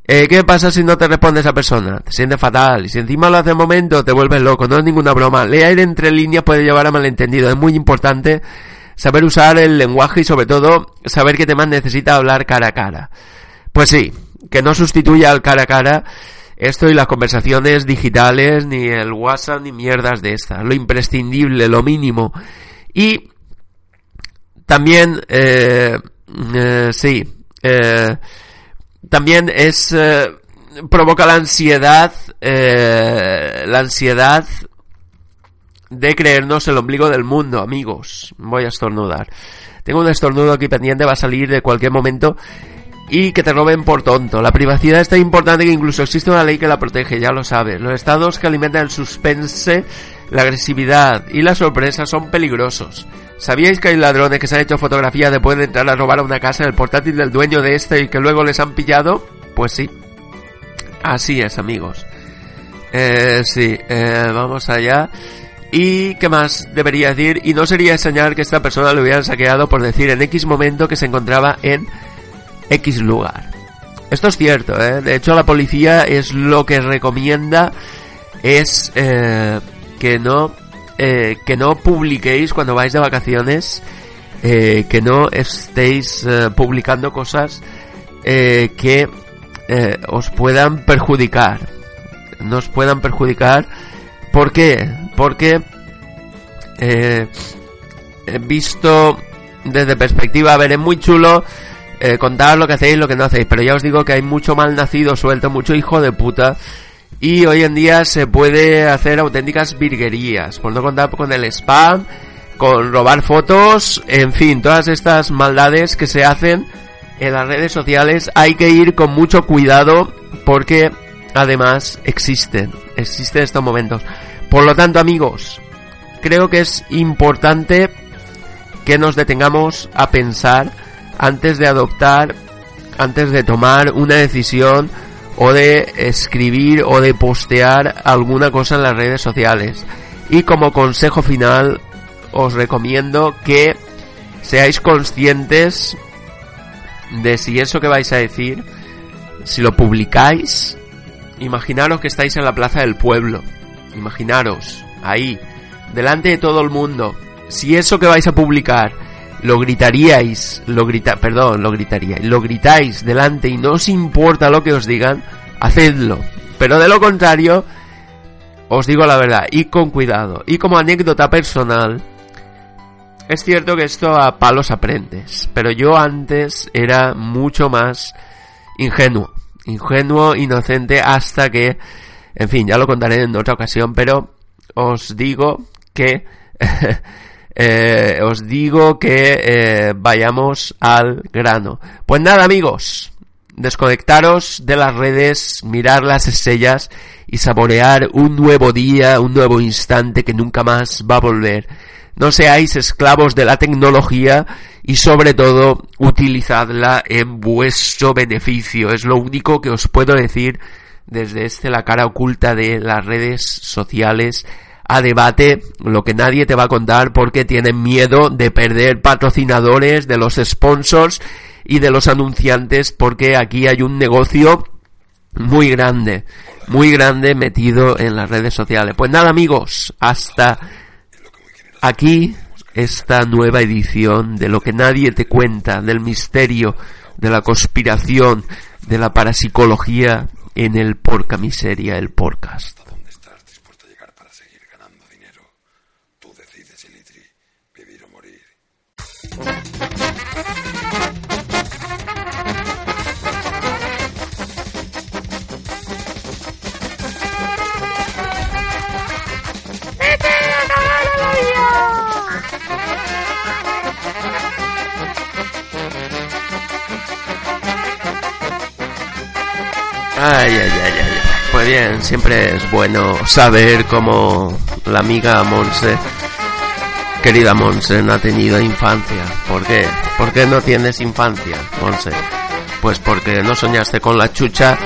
Eh, ¿Qué pasa si no te responde esa persona? Te sientes fatal. Y si encima lo hace en momento, te vuelves loco. No es ninguna broma. Leer entre líneas puede llevar a malentendido. Es muy importante saber usar el lenguaje y sobre todo saber qué temas necesita hablar cara a cara. Pues sí, que no sustituya al cara a cara esto y las conversaciones digitales, ni el WhatsApp, ni mierdas de estas. Lo imprescindible, lo mínimo. Y también, eh, eh, sí, eh, también es, eh, provoca la ansiedad, eh, la ansiedad de creernos el ombligo del mundo, amigos. Voy a estornudar. Tengo un estornudo aquí pendiente, va a salir de cualquier momento y que te roben por tonto. La privacidad es tan importante que incluso existe una ley que la protege, ya lo sabes. Los estados que alimentan el suspense, la agresividad y la sorpresa son peligrosos. ¿Sabíais que hay ladrones que se han hecho fotografías después de entrar a robar a una casa en el portátil del dueño de este y que luego les han pillado? Pues sí. Así es, amigos. Eh, sí, eh, vamos allá. ¿Y qué más debería decir? Y no sería enseñar que esta persona lo hubieran saqueado por decir en X momento que se encontraba en X lugar. Esto es cierto, ¿eh? De hecho, la policía es lo que recomienda es eh, que no eh, que no publiquéis cuando vais de vacaciones, eh, que no estéis eh, publicando cosas que os puedan perjudicar, nos puedan perjudicar. ¿Por qué? Porque he visto desde perspectiva, a ver, es muy chulo contar lo que hacéis, lo que no hacéis, pero ya os digo que hay mucho mal nacido suelto, mucho hijo de puta. Y hoy en día se puede hacer auténticas virguerías, por no contar con el spam, con robar fotos, en fin, todas estas maldades que se hacen en las redes sociales hay que ir con mucho cuidado porque además existen, existen estos momentos. Por lo tanto, amigos, creo que es importante que nos detengamos a pensar antes de adoptar, antes de tomar una decisión o de escribir o de postear alguna cosa en las redes sociales. Y como consejo final, os recomiendo que seáis conscientes de si eso que vais a decir, si lo publicáis, imaginaros que estáis en la plaza del pueblo, imaginaros, ahí, delante de todo el mundo, si eso que vais a publicar lo gritaríais, lo grita, perdón, lo gritaríais, lo gritáis delante y no os importa lo que os digan, hacedlo. Pero de lo contrario, os digo la verdad, y con cuidado. Y como anécdota personal, es cierto que esto a palos aprendes, pero yo antes era mucho más ingenuo, ingenuo, inocente, hasta que, en fin, ya lo contaré en otra ocasión, pero os digo que, eh, os digo que eh, vayamos al grano. Pues nada, amigos, desconectaros de las redes, mirar las estrellas y saborear un nuevo día, un nuevo instante que nunca más va a volver. No seáis esclavos de la tecnología y sobre todo utilizadla en vuestro beneficio. Es lo único que os puedo decir desde este la cara oculta de las redes sociales a debate lo que nadie te va a contar porque tienen miedo de perder patrocinadores, de los sponsors y de los anunciantes porque aquí hay un negocio muy grande, muy grande metido en las redes sociales. Pues nada amigos, hasta aquí esta nueva edición de lo que nadie te cuenta, del misterio, de la conspiración, de la parapsicología en el Porca Miseria, el podcast. Ay, ay, ay, ay. Pues bien, siempre es bueno saber cómo la amiga Monse, querida Monse, no ha tenido infancia. ¿Por qué? ¿Por qué no tienes infancia, Monse? Pues porque no soñaste con la chucha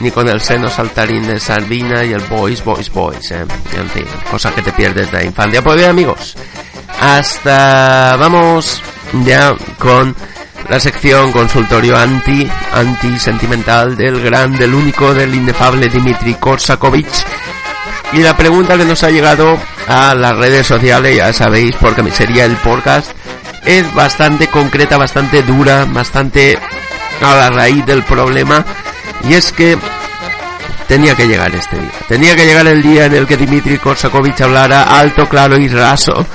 ni con el seno saltarín de Sardina y el boys, boys, boys, eh. En fin, cosas que te pierdes de la infancia. Pues bien, amigos, hasta vamos ya con la sección consultorio anti, anti sentimental del gran, del único, del inefable Dimitri Korsakovic. Y la pregunta que nos ha llegado a las redes sociales, ya sabéis, porque sería el podcast, es bastante concreta, bastante dura, bastante a la raíz del problema. Y es que tenía que llegar este día. Tenía que llegar el día en el que Dimitri Korsakovic hablara alto, claro y raso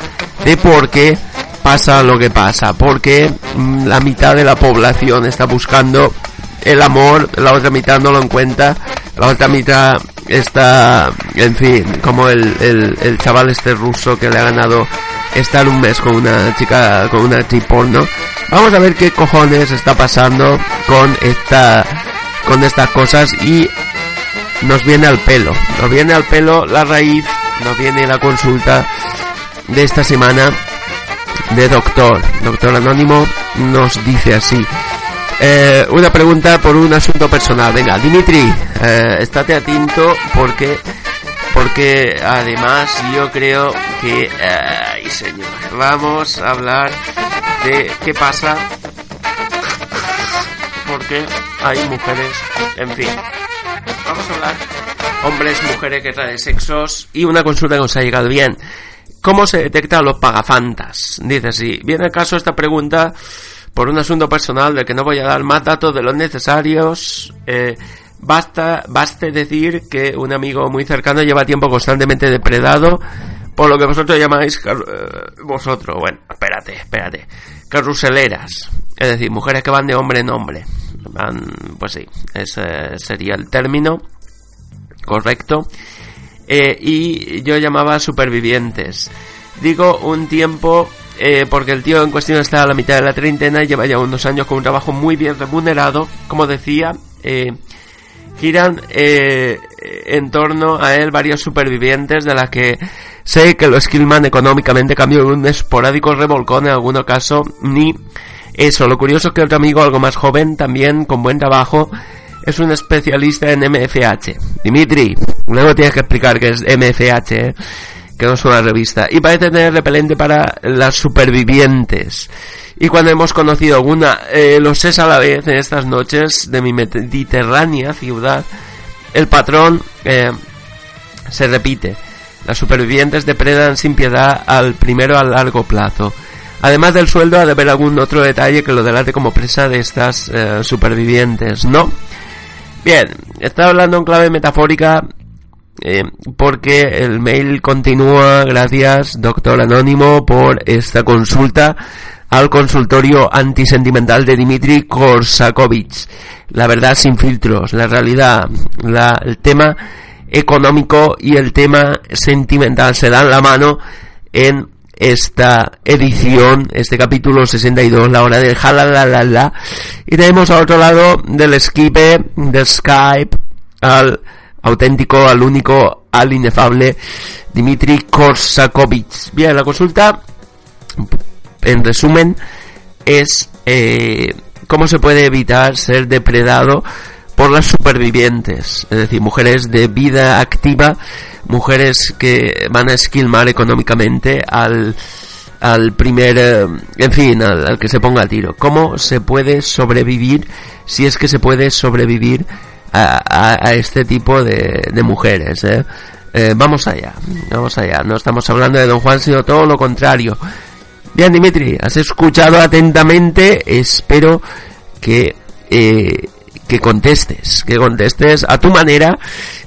de por qué pasa lo que pasa. Porque mm, la mitad de la población está buscando el amor, la otra mitad no lo encuentra, la otra mitad está, en fin, como el, el, chaval este ruso que le ha ganado estar un mes con una chica, con una actriz porno. Vamos a ver qué cojones está pasando con esta, con estas cosas y nos viene al pelo, nos viene al pelo la raíz, nos viene la consulta de esta semana de doctor. Doctor Anónimo nos dice así. Eh, una pregunta por un asunto personal. Venga, Dimitri, eh, estate atento porque porque además yo creo que ay señor, vamos a hablar de qué pasa porque hay mujeres, en fin. Vamos a hablar hombres, mujeres, guerra de sexos y una consulta que nos ha llegado bien. ¿Cómo se detectan los pagafantas? Dice así. Viene el caso esta pregunta por un asunto personal del que no voy a dar más datos de los necesarios. Eh, basta, baste decir que un amigo muy cercano lleva tiempo constantemente depredado por lo que vosotros llamáis, eh, vosotros, bueno, espérate, espérate, carruseleras. Es decir, mujeres que van de hombre en hombre. Van, pues sí, ese sería el término correcto. Eh, y yo llamaba supervivientes. Digo un tiempo eh, porque el tío en cuestión está a la mitad de la treintena y lleva ya unos años con un trabajo muy bien remunerado. Como decía, eh, giran eh, en torno a él varios supervivientes de las que sé que lo esquilman económicamente cambio de un esporádico revolcón en alguno caso ni eso. Lo curioso es que otro amigo algo más joven también con buen trabajo es un especialista en MFH. Dimitri, luego tienes que explicar qué es MFH, ¿eh? que no es una revista. Y parece tener repelente para las supervivientes. Y cuando hemos conocido alguna, eh, los es a la vez en estas noches de mi mediterránea ciudad, el patrón eh, se repite. Las supervivientes depredan sin piedad al primero a largo plazo. Además del sueldo, ha de haber algún otro detalle que lo delate como presa de estas eh, supervivientes, ¿no? Bien, está hablando en clave metafórica eh, porque el mail continúa, gracias, doctor Anónimo, por esta consulta al consultorio antisentimental de Dimitri Korsakovic. La verdad sin filtros, la realidad, la, el tema económico y el tema sentimental se dan la mano en esta edición, este capítulo 62, la hora del jalalalala. Y tenemos al otro lado del Skype, del Skype, al auténtico, al único, al inefable Dimitri Korsakovic. Bien, la consulta, en resumen, es eh, cómo se puede evitar ser depredado por las supervivientes, es decir, mujeres de vida activa, mujeres que van a esquilmar económicamente al, al primer, eh, en fin, al, que se ponga a tiro. ¿Cómo se puede sobrevivir, si es que se puede sobrevivir a, a- este tipo de, de mujeres? eh? Eh, vamos allá, vamos allá. No estamos hablando de Don Juan, sino todo lo contrario. Bien, Dimitri, has escuchado atentamente. Espero que eh, que contestes, que contestes a tu manera.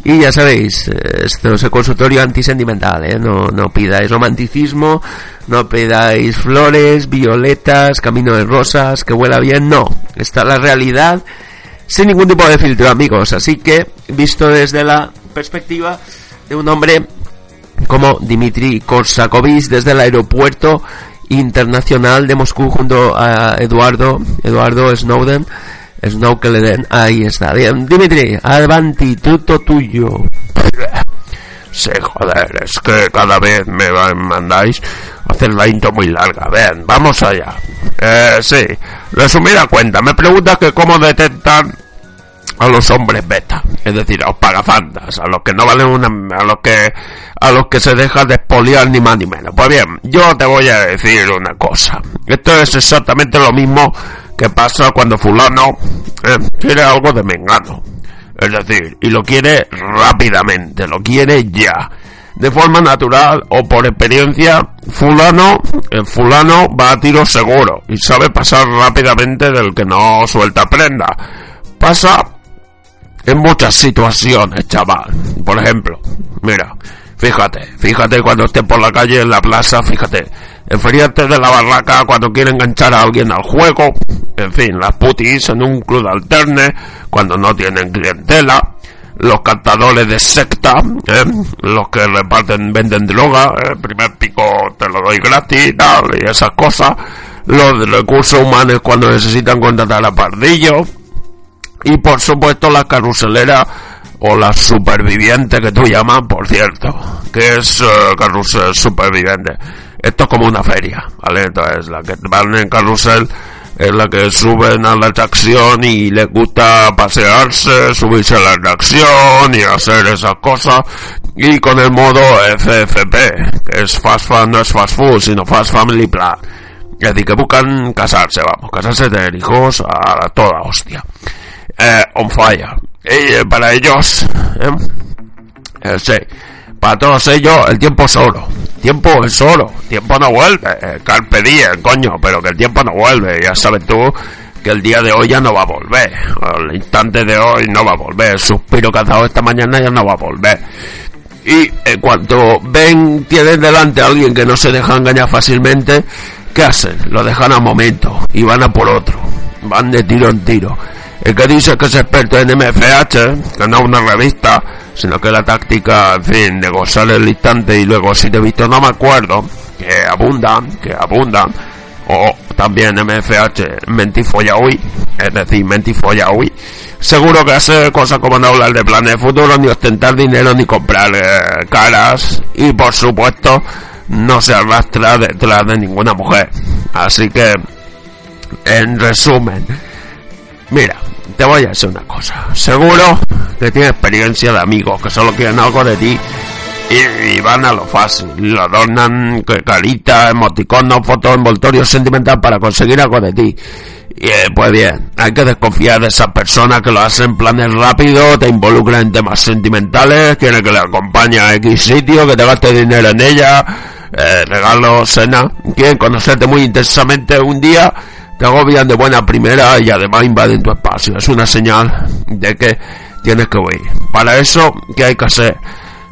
Y ya sabéis, eh, esto es el consultorio antisentimental, ¿eh? No, no pidáis romanticismo, no pidáis flores, violetas, camino de rosas, que huela bien. No, está la realidad sin ningún tipo de filtro, amigos. Así que, visto desde la perspectiva de un hombre como Dimitri Korsakovic desde el aeropuerto internacional de Moscú junto a Eduardo Eduardo Snowden Le den ahí está bien Dimitri avanti tutto tuyo Sí, joder, es que cada vez me mandáis hacer la intro muy larga. Ven, vamos allá. Eh, sí, resumida cuenta, me preguntas que cómo detectan a los hombres beta, es decir, a los pagafantas, a los que no valen una, a los que, a los que se dejan de expoliar ni más ni menos. Pues bien, yo te voy a decir una cosa. Esto es exactamente lo mismo que pasa cuando fulano eh, quiere algo de mengano. Es decir, y lo quiere rápidamente, lo quiere ya. De forma natural o por experiencia, fulano, el fulano va a tiro seguro y sabe pasar rápidamente del que no suelta prenda. Pasa en muchas situaciones, chaval. Por ejemplo, mira, fíjate, fíjate cuando estés por la calle en la plaza, fíjate, enfriarte de la barraca cuando quiere enganchar a alguien al juego, en fin, las putis en un club alterne, cuando no tienen clientela, los cantadores de secta, ¿eh? los que reparten, venden droga, ¿eh? el primer pico te lo doy gratis, tal, y esas cosas, los de recursos humanos cuando necesitan contratar a pardillos, y por supuesto la carruselera o la superviviente que tú llamas, por cierto, que es eh, carrusel superviviente. Esto es como una feria, ¿vale? Entonces la que van en carrusel es la que suben a la atracción y les gusta pasearse, subirse a la atracción y hacer esas cosas. Y con el modo FFP, que es Fast Food, no es Fast Food, sino Fast Family Plan. Es decir, que buscan casarse, vamos, casarse, tener hijos a toda hostia eh, on fire. Y eh, para ellos, eh, eh, sí, para todos ellos el tiempo es oro. Tiempo es oro. Tiempo no vuelve. Eh, carpe diem, coño, pero que el tiempo no vuelve. Ya sabes tú que el día de hoy ya no va a volver. El instante de hoy no va a volver. El suspiro que esta mañana ya no va a volver. Y en cuanto ven, tienen delante a alguien que no se deja engañar fácilmente, ¿qué hacen? Lo dejan a momento y van a por otro. Van de tiro en tiro. El que dice que es experto en MFH, que no una revista, sino que la táctica, en fin, de gozar el instante y luego si te he visto no me acuerdo, que abundan, que abundan, o también MFH, mentifollaui, es decir, mentifollaui, seguro que hace cosas como no hablar de planes futuros, ni ostentar dinero, ni comprar eh, caras, y por supuesto, no se arrastra detrás de ninguna mujer. Así que, en resumen, mira, te voy a decir una cosa. Seguro que tienes experiencia de amigos que solo quieren algo de ti y, van a lo fácil. Lo adornan carita, emoticonos, fotos, envoltorios sentimental para conseguir algo de ti. Y eh, pues bien, hay que desconfiar de esas personas que lo hacen en planes rápidos, te involucran en temas sentimentales, quieren que le acompañe a X sitio, que te gaste dinero en ella, eh, regalos, cena, quieren conocerte muy intensamente un día, te agobian de buena primera y además invaden tu espacio. Es una señal de que tienes que huir. Para eso, ¿qué hay que hacer?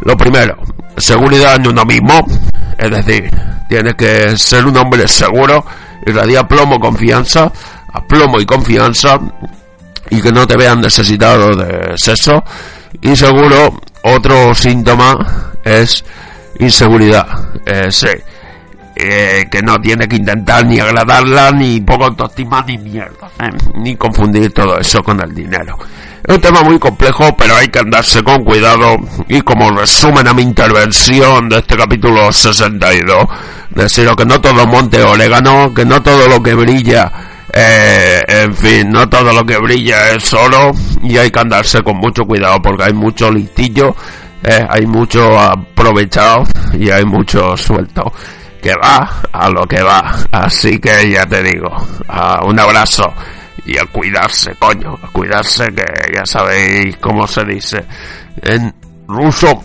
Lo primero, seguridad en uno mismo, es decir, tienes que ser un hombre seguro, irradiar plomo, confianza, a plomo y confianza, y que no te vean necesitado de sexo. Y seguro, otro síntoma es inseguridad. Eh, sí. Eh, que no tiene que intentar ni agradarla, ni poco autoestima, ni mierda, eh, ni confundir todo eso con el dinero. Es un tema muy complejo, pero hay que andarse con cuidado. Y como resumen a mi intervención de este capítulo 62, deciros que no todo monte orégano, que no todo lo que brilla Eh, en fin, no todo lo que brilla es oro y hay que andarse con mucho cuidado porque hay mucho listillo, eh, hay mucho aprovechado y hay mucho suelto que va a lo que va. Así que ya te digo, a un abrazo y a cuidarse, coño, a cuidarse que ya sabéis cómo se dice en ruso.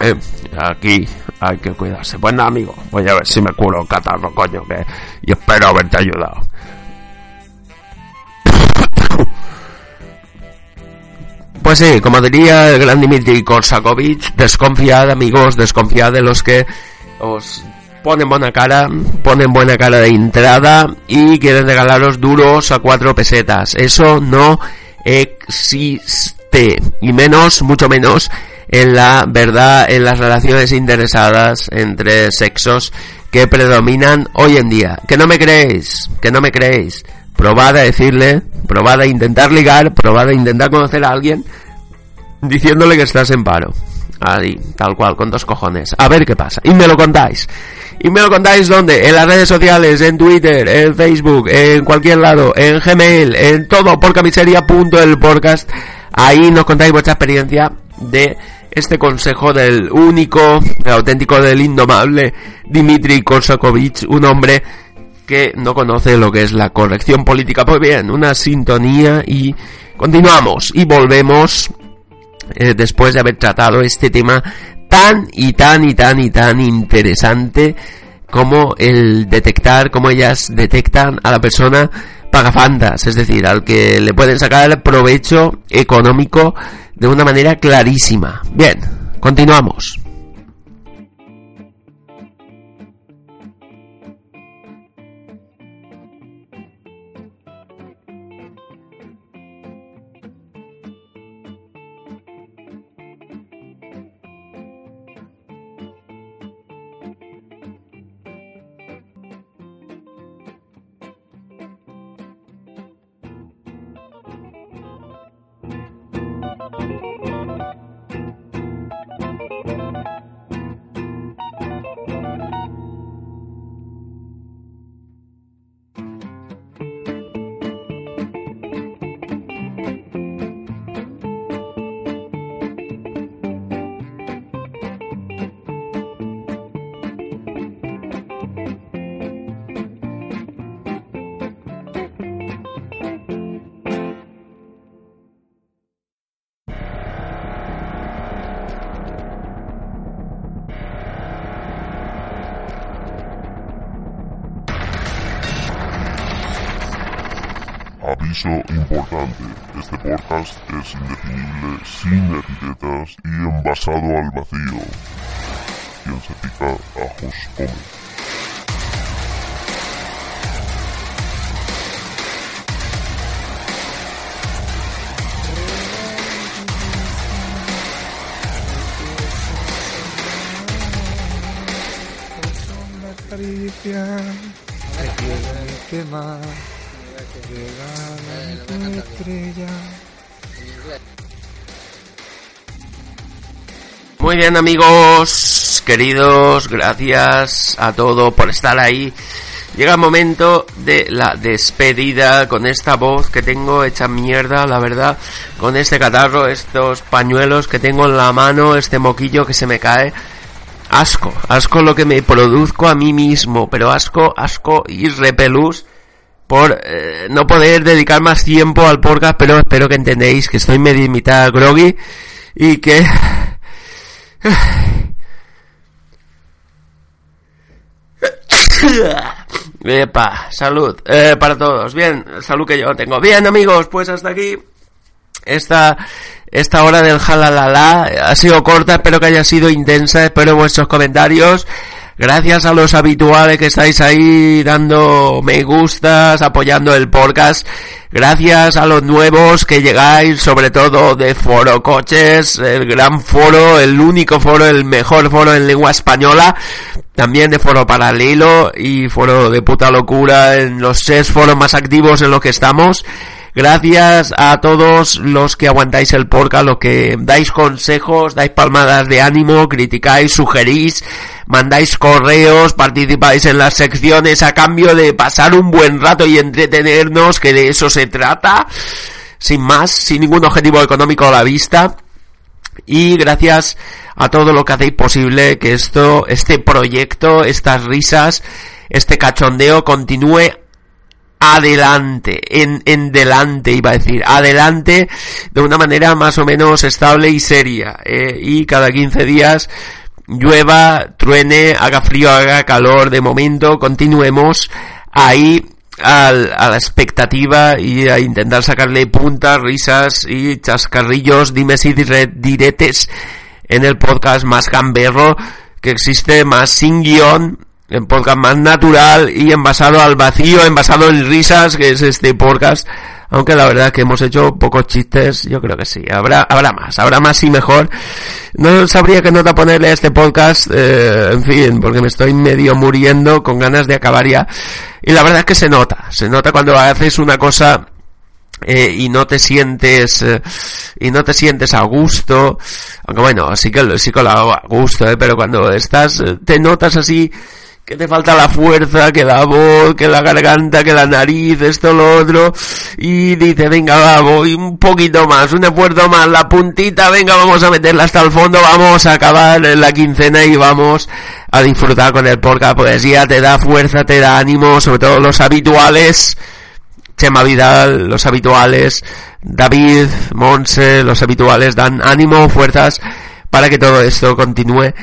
Eh, aquí hay que cuidarse. Pues amigo, voy a ver si me curo catarro, coño, que y espero haberte ayudado. Pues sí, como diría el gran Dimitri Korsakovic, desconfiad amigos, desconfiad de los que os ponen buena cara, ponen buena cara de entrada y quieren regalaros duros a cuatro pesetas. Eso no existe. Y menos, mucho menos, en la verdad, en las relaciones interesadas entre sexos que predominan hoy en día. Que no me creéis, que no me creéis. Probad a decirle, probad a intentar ligar, probad a intentar conocer a alguien diciéndole que estás en paro. Ahí, tal cual, con dos cojones. A ver qué pasa. Y me lo contáis. Y me lo contáis dónde? En las redes sociales, en Twitter, en Facebook, en cualquier lado, en Gmail, en todo, por camiseria.el podcast. Ahí nos contáis vuestra experiencia de este consejo del único, del auténtico, del indomable Dimitri Korsakovic, un hombre que no conoce lo que es la corrección política. Pues bien, una sintonía y continuamos y volvemos eh, después de haber tratado este tema tan y tan y tan y tan interesante como el detectar, como ellas detectan a la persona pagafantas, es decir, al que le pueden sacar provecho económico de una manera clarísima. Bien, continuamos. Este podcast es indefinible, sin etiquetas y envasado al vacío. Quien se pica, ajos come. Muy bien amigos, queridos, gracias a todos por estar ahí. Llega el momento de la despedida con esta voz que tengo hecha mierda, la verdad, con este catarro, estos pañuelos que tengo en la mano, este moquillo que se me cae. Asco, asco lo que me produzco a mí mismo, pero asco, asco y repelús por eh, no poder dedicar más tiempo al podcast, pero espero que entendéis que estoy medio mitad groggy y que... Epa, salud eh, para todos. Bien, salud que yo tengo. Bien, amigos, pues hasta aquí esta esta hora del jalalala ha sido corta, espero que haya sido intensa, espero vuestros comentarios. Gracias a los habituales que estáis ahí dando me gustas, apoyando el podcast. Gracias a los nuevos que llegáis, sobre todo de Foro Coches, el gran foro, el único foro, el mejor foro en lengua española. También de Foro Paralelo y Foro de puta locura en los seis foros más activos en los que estamos. Gracias a todos los que aguantáis el podcast, los que dais consejos, dais palmadas de ánimo, criticáis, sugerís, mandáis correos, participáis en las secciones a cambio de pasar un buen rato y entretenernos, que de eso se trata, sin más, sin ningún objetivo económico a la vista. Y gracias a todo lo que hacéis posible que esto, este proyecto, estas risas, este cachondeo continúe adelante, en, en delante iba a decir, adelante de una manera más o menos estable y seria. eh, y cada 15 días llueva, truene, haga frío, haga calor, de momento continuemos ahí al- a la expectativa y a intentar sacarle puntas, risas y chascarrillos, dimes y dire- diretes en el podcast más gamberro que existe, más sin guion, el podcast más natural y envasado al vacío, envasado en risas, que es este podcast. Aunque la verdad es que hemos hecho pocos chistes, yo creo que sí. Habrá, habrá más, habrá más y mejor. No sabría qué nota ponerle a este podcast, eh, en fin, porque me estoy medio muriendo con ganas de acabar ya. Y la verdad es que se nota, se nota cuando haces una cosa eh, y no te sientes eh, y no te sientes a gusto aunque bueno sí que lo- sí que lo hago a gusto eh, pero cuando estás eh, te notas así que te falta la fuerza, que la voz, que la garganta, que la nariz, esto, lo otro, y dice, venga, va, voy un poquito más, un esfuerzo más, la puntita, venga, vamos a meterla hasta el fondo, vamos a acabar la quincena y vamos a disfrutar con el podcast, ya te da fuerza, te da ánimo, sobre todo los habituales, Chema Vidal, los habituales, David, Monse, los habituales dan ánimo, fuerzas para que todo esto continúe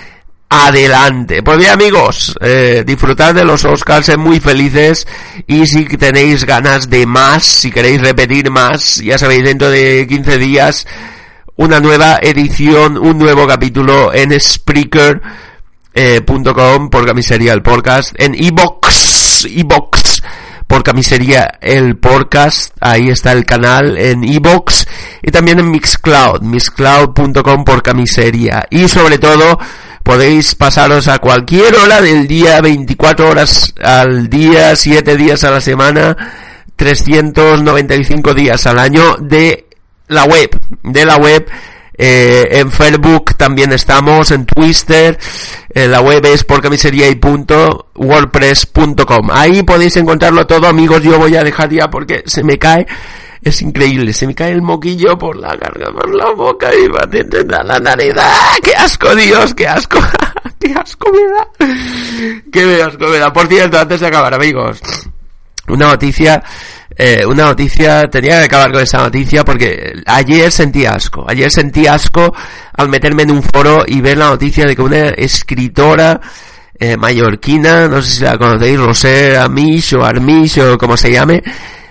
adelante. Pues bien amigos, eh, disfrutad de los Oscars, sed muy felices y si tenéis ganas de más, si queréis repetir más, ya sabéis, dentro de 15 días, una nueva edición, un nuevo capítulo en Spreaker eh, punto com por camisería el podcast en iBox iBox por camisería el podcast ahí está el canal en iBox y también en Mixcloud mixcloud.com por camisería y sobre todo podéis pasaros a cualquier hora del día 24 horas al día 7 días a la semana 395 días al año de la web de la web eh, en Facebook también estamos, en Twitter, eh, la web es porcamisería.wordpress.com. Ahí podéis encontrarlo todo, amigos. Yo voy a dejar ya porque se me cae, es increíble, se me cae el moquillo por la garganta, por la boca y va a la nariz. ¡Ah! ¡Qué asco, Dios! ¡Qué asco! ¡Qué asco me! ¡Qué asco me! Por cierto, antes de acabar, amigos, una noticia eh, una noticia, tenía que acabar con esa noticia porque ayer sentí asco, ayer sentí asco al meterme en un foro y ver la noticia de que una escritora eh, mallorquina, no sé si la conocéis, Rosé Amish o Armish o como se llame,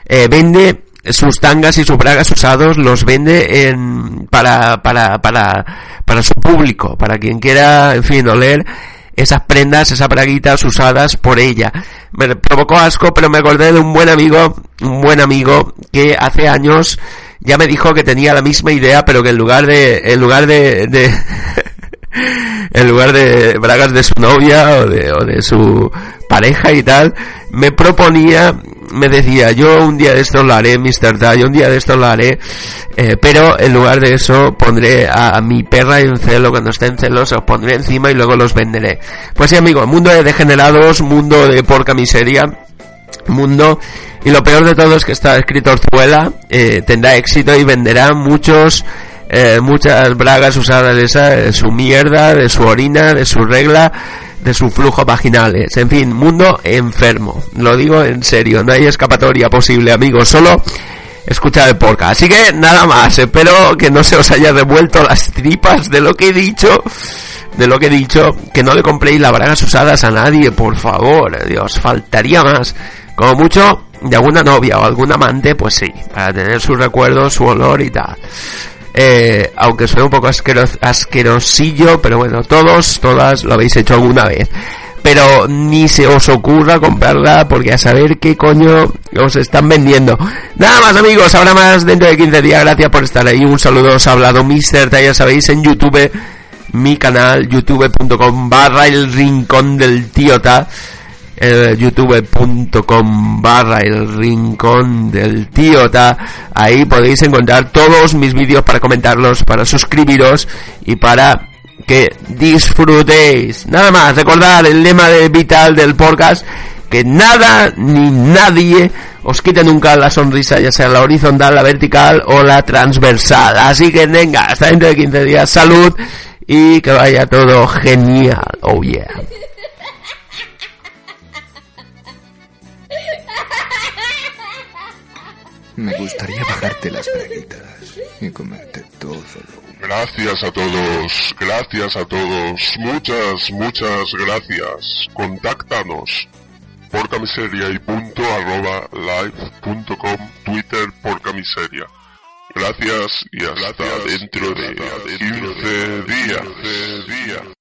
eh, vende sus tangas y sus bragas usados los vende en, para, para, para, para su público, para quien quiera, en fin, oler esas prendas, esas braguitas usadas por ella. Me provocó asco, pero me acordé de un buen amigo, un buen amigo que hace años ya me dijo que tenía la misma idea, pero que en lugar de, en lugar de, de en lugar de bragas de su novia o de, o de su pareja y tal, me proponía, me decía, yo un día de esto lo haré, Mr. Da, yo un día de esto lo haré, eh, pero en lugar de eso pondré a, mi perra en celo, cuando esté en celos, os pondré encima y luego los venderé. Pues sí, amigo, mundo de degenerados, mundo de porca miseria, mundo, y lo peor de todo es que esta escritorzuela eh, tendrá éxito y venderá muchos eh, muchas bragas usadas de, esa, de su mierda, de su orina, de su regla, de su flujo vaginales. En fin, mundo enfermo. Lo digo en serio, no hay escapatoria posible, amigos. Solo escuchar el podcast. Así que nada más. Espero que no se os haya revuelto las tripas de lo que he dicho. De lo que he dicho. Que no le compréis las bragas usadas a nadie, por favor. Dios, faltaría más. Como mucho, de alguna novia o algún amante, pues sí. Para tener sus recuerdos, su olor y tal. Eh, aunque suene un poco asqueros, asquerosillo, pero bueno, todos, todas lo habéis hecho alguna vez. Pero ni se os ocurra comprarla porque a saber qué coño os están vendiendo. Nada más amigos, habrá más dentro de 15 días. Gracias por estar ahí. Un saludo, os ha hablado Mr. ya sabéis, en YouTube, mi canal, youtube.com barra el rincón del tío Ta eh, youtube.com barra el rincón del tío ta ahí podéis encontrar todos mis vídeos para comentarlos para suscribiros y para que disfrutéis. Nada más, recordar el lema de vital del podcast, que nada ni nadie os quite nunca la sonrisa, ya sea la horizontal, la vertical o la transversal. Así que venga, hasta dentro de 15 días, salud y que vaya todo genial. Oh yeah. Me gustaría bajarte las braguitas y comerte todo lo Gracias a todos, gracias a todos, muchas, muchas gracias. Contáctanos por camiseria y punto arroba live punto com, Twitter por camiseria. Gracias y hasta dentro de 15 días.